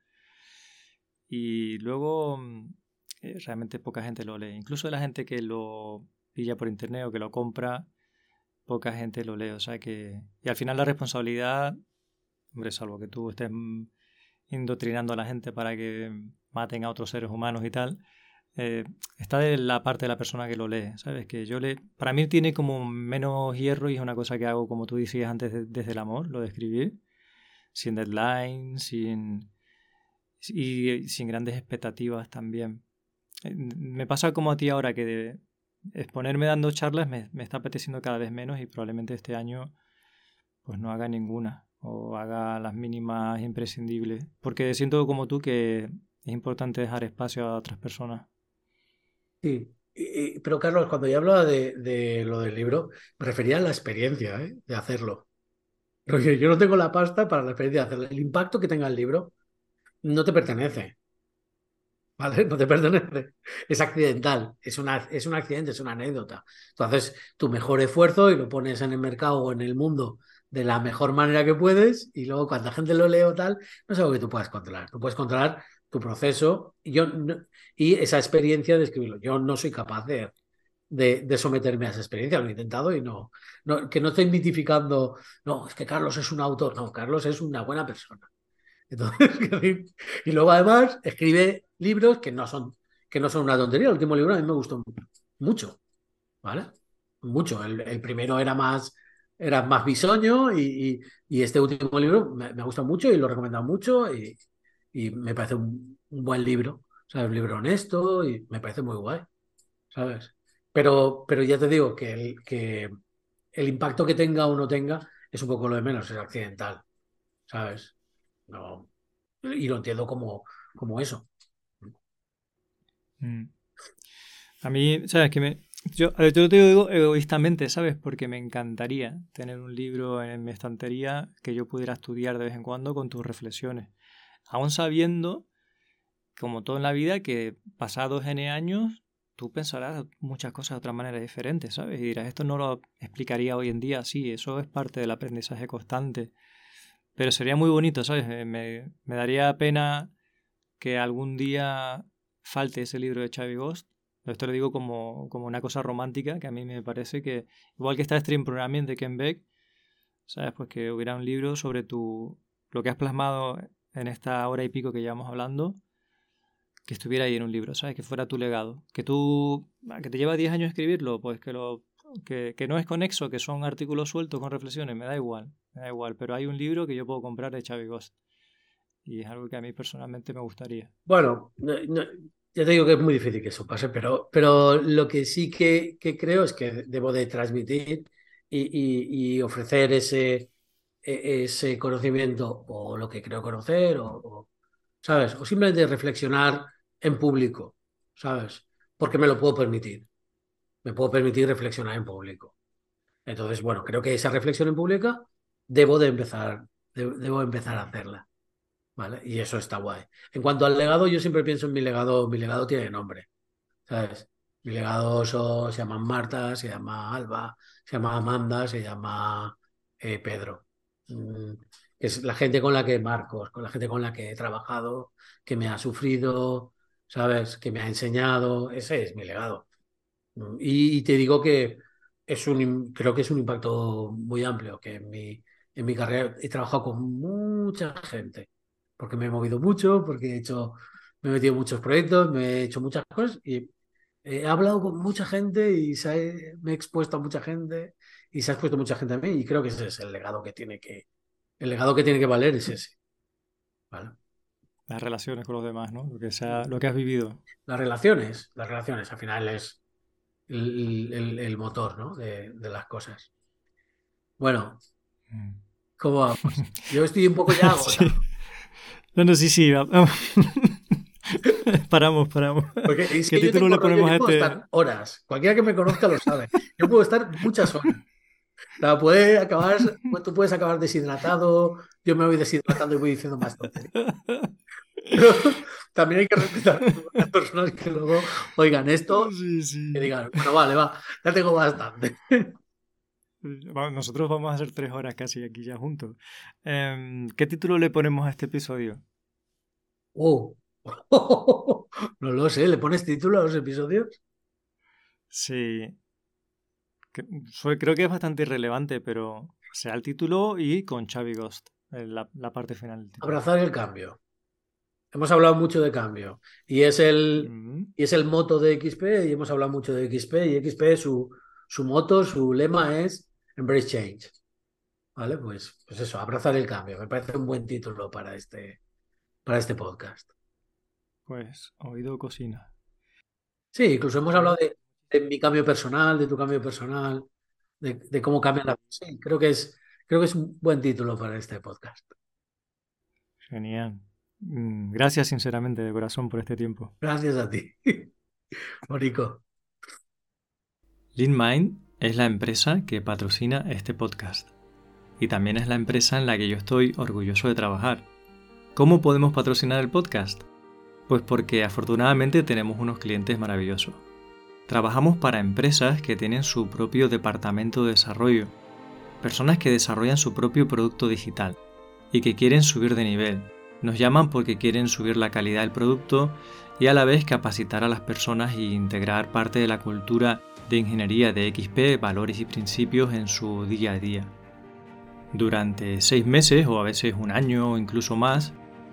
Y luego mm, eh, realmente poca gente lo lee. Incluso la gente que lo pilla por internet o que lo compra, poca gente lo lee. O sea que... Y al final la responsabilidad Hombre, salvo que tú estés mm, indoctrinando a la gente para que maten a otros seres humanos y tal, eh, está de la parte de la persona que lo lee, ¿sabes? Que yo le... Para mí tiene como menos hierro y es una cosa que hago, como tú decías antes, desde el amor, lo de escribir, sin deadline, sin... y sin grandes expectativas también. Eh, me pasa como a ti ahora que de exponerme dando charlas me, me está apeteciendo cada vez menos y probablemente este año pues no haga ninguna o haga las mínimas imprescindibles. Porque siento como tú que es importante dejar espacio a otras personas. Sí, pero Carlos, cuando yo hablaba de, lo del libro, me refería a la experiencia ¿eh? de hacerlo. Porque yo no tengo la pasta para la experiencia de hacerlo. El impacto que tenga el libro no te pertenece. ¿Vale? No te pertenece. Es accidental. Es, una, es un accidente, es una anécdota. Entonces, tu mejor esfuerzo y lo pones en el mercado o en el mundo de la mejor manera que puedes y luego cuando la gente lo lee o tal, no es algo que tú puedas controlar. Tú puedes controlar tu proceso y, yo, y esa experiencia de escribirlo. Yo no soy capaz de, de, someterme a esa experiencia, lo he intentado y no, no, que no estoy mitificando, no, es que Carlos es un autor, no, Carlos es una buena persona. Entonces, y luego además escribe libros que no son, que no son una tontería. El último libro a mí me gustó mucho, ¿vale? Mucho. el primero era más era más bisoño y, este último libro me, ha gustado mucho y lo he recomendado mucho y, me parece un, buen libro, ¿sabes? Un libro honesto y me parece muy guay, ¿sabes? Pero, pero ya te digo que el, que el impacto que tenga o no tenga es un poco lo de menos, es accidental, ¿sabes? No, y lo entiendo como, eso. Mm. A mí, ¿sabes? Que yo, te lo digo egoístamente, ¿sabes? Porque me encantaría tener un libro en mi estantería que yo pudiera estudiar de vez en cuando con tus reflexiones. Aún sabiendo, como todo en la vida, que pasados N años tú pensarás muchas cosas de otra manera diferente, ¿sabes? Y dirás, esto no lo explicaría hoy en día, sí, eso es parte del aprendizaje constante. Pero sería muy bonito, ¿sabes? Me, me daría pena que algún día falte ese libro de Xavi Ghost esto lo digo como, como, una cosa romántica, que a mí me parece que, igual que está Stream Programming de Ken Beck, ¿sabes? Pues que hubiera un libro sobre tu, lo que has plasmado en esta hora y pico que llevamos hablando, que estuviera ahí en un libro, ¿sabes? Que fuera tu legado. Que tú, que te lleva 10 años escribirlo, pues que, lo, que, no es conexo, que son artículos sueltos con reflexiones, me da igual, me da igual. Pero hay un libro que yo puedo comprar de Xavi Ghost. Y es algo que a mí personalmente me gustaría. Bueno, ya te digo que es muy difícil que eso pase, pero, pero lo que sí que, creo es que debo de transmitir y, ofrecer ese, ese conocimiento o lo que creo conocer, o, ¿sabes? O simplemente reflexionar en público, ¿sabes? Porque me lo puedo permitir. Me puedo permitir reflexionar en público. Entonces, bueno, creo que esa reflexión en pública debo de empezar, debo empezar a hacerla. ¿vale? Y eso está guay. En cuanto al legado, yo siempre pienso en mi legado, mi legado tiene nombre, ¿sabes? Mi legado se llama Marta, se llama Alba, se llama Amanda, se llama eh, Pedro. Mm, es la gente con la que Marcos, con la gente con la que he trabajado, que me ha sufrido, ¿sabes? Que me ha enseñado, ese es mi legado. Y, te digo que es un, creo que es un impacto muy amplio, que en mi, en mi carrera he trabajado con mucha gente porque me he movido mucho, porque he hecho, me he metido muchos proyectos, me he hecho muchas cosas y he hablado con mucha gente y me he expuesto a mucha gente y se ha expuesto mucha gente a mí y creo que ese es el legado que tiene que, el legado que tiene que valer es ese. Las relaciones con los demás, ¿no? Lo que, sea, lo que has vivido. Las relaciones, las relaciones, al final es el, motor, ¿no? De, las cosas. Bueno, mm. ¿cómo vamos? Yo estoy un poco ya agotado. No, no, sí, sí. paramos, paramos. Porque es que título le ponemos a este? Estar horas. Cualquiera que me conozca lo sabe. Yo puedo estar muchas horas. O puede acabar, tú puedes acabar deshidratado, yo me voy deshidratando y voy diciendo más Pero también hay que respetar a las personas que luego oigan esto y digan, bueno, vale, va, ya tengo bastante. Nosotros vamos a hacer tres horas casi aquí ya juntos. Em, ¿Qué título le ponemos a este episodio? Oh, no lo sé, ¿le pones título a los episodios? Sí, creo que es bastante irrelevante, pero sea el título y con Xavi Ghost, la, parte final. Abrazar el cambio. Hemos hablado mucho de cambio y es el, mm. y es el moto de XP y hemos hablado mucho de XP y XP su, su moto, su lema es Embrace Change. ¿Vale? Pues, pues eso, abrazar el cambio. Me parece un buen título para este, para este podcast. Pues, oído cocina. Sí, incluso hemos hablado de, de mi cambio personal, de tu cambio personal, de, cómo cambia la sí, creo que es creo que es un buen título para este podcast. Genial. Mm, gracias sinceramente de corazón por este tiempo. Gracias a ti. Morico. LeanMind es la empresa que patrocina este podcast. Y también es la empresa en la que yo estoy orgulloso de trabajar. ¿Cómo podemos patrocinar el podcast? Pues porque afortunadamente tenemos unos clientes maravillosos. Trabajamos para empresas que tienen su propio departamento de desarrollo, personas que desarrollan su propio producto digital y que quieren subir de nivel. Nos llaman porque quieren subir la calidad del producto y a la vez capacitar a las personas e integrar parte de la cultura de ingeniería de XP, valores y principios en su día a día. Durante seis meses o a veces un año o incluso más,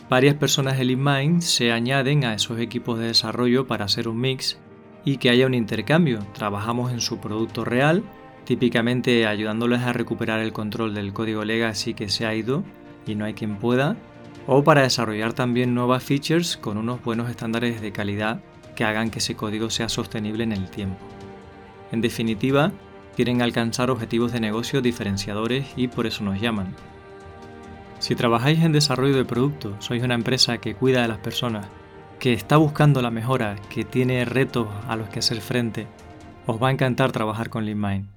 varias personas de LeanMind se añaden a esos equipos de desarrollo para hacer un mix y que haya un intercambio. Trabajamos en su producto real, típicamente ayudándoles a recuperar el control del código legacy que se ha ido y no hay quien pueda, o para desarrollar también nuevas features con unos buenos estándares de calidad que hagan que ese código sea sostenible en el tiempo. En definitiva, quieren alcanzar objetivos de negocio diferenciadores y por eso nos llaman. Si trabajáis en desarrollo de producto, sois una empresa que cuida de las personas que está buscando la mejora, que tiene retos a los que hacer frente, os va a encantar trabajar con LeanMind.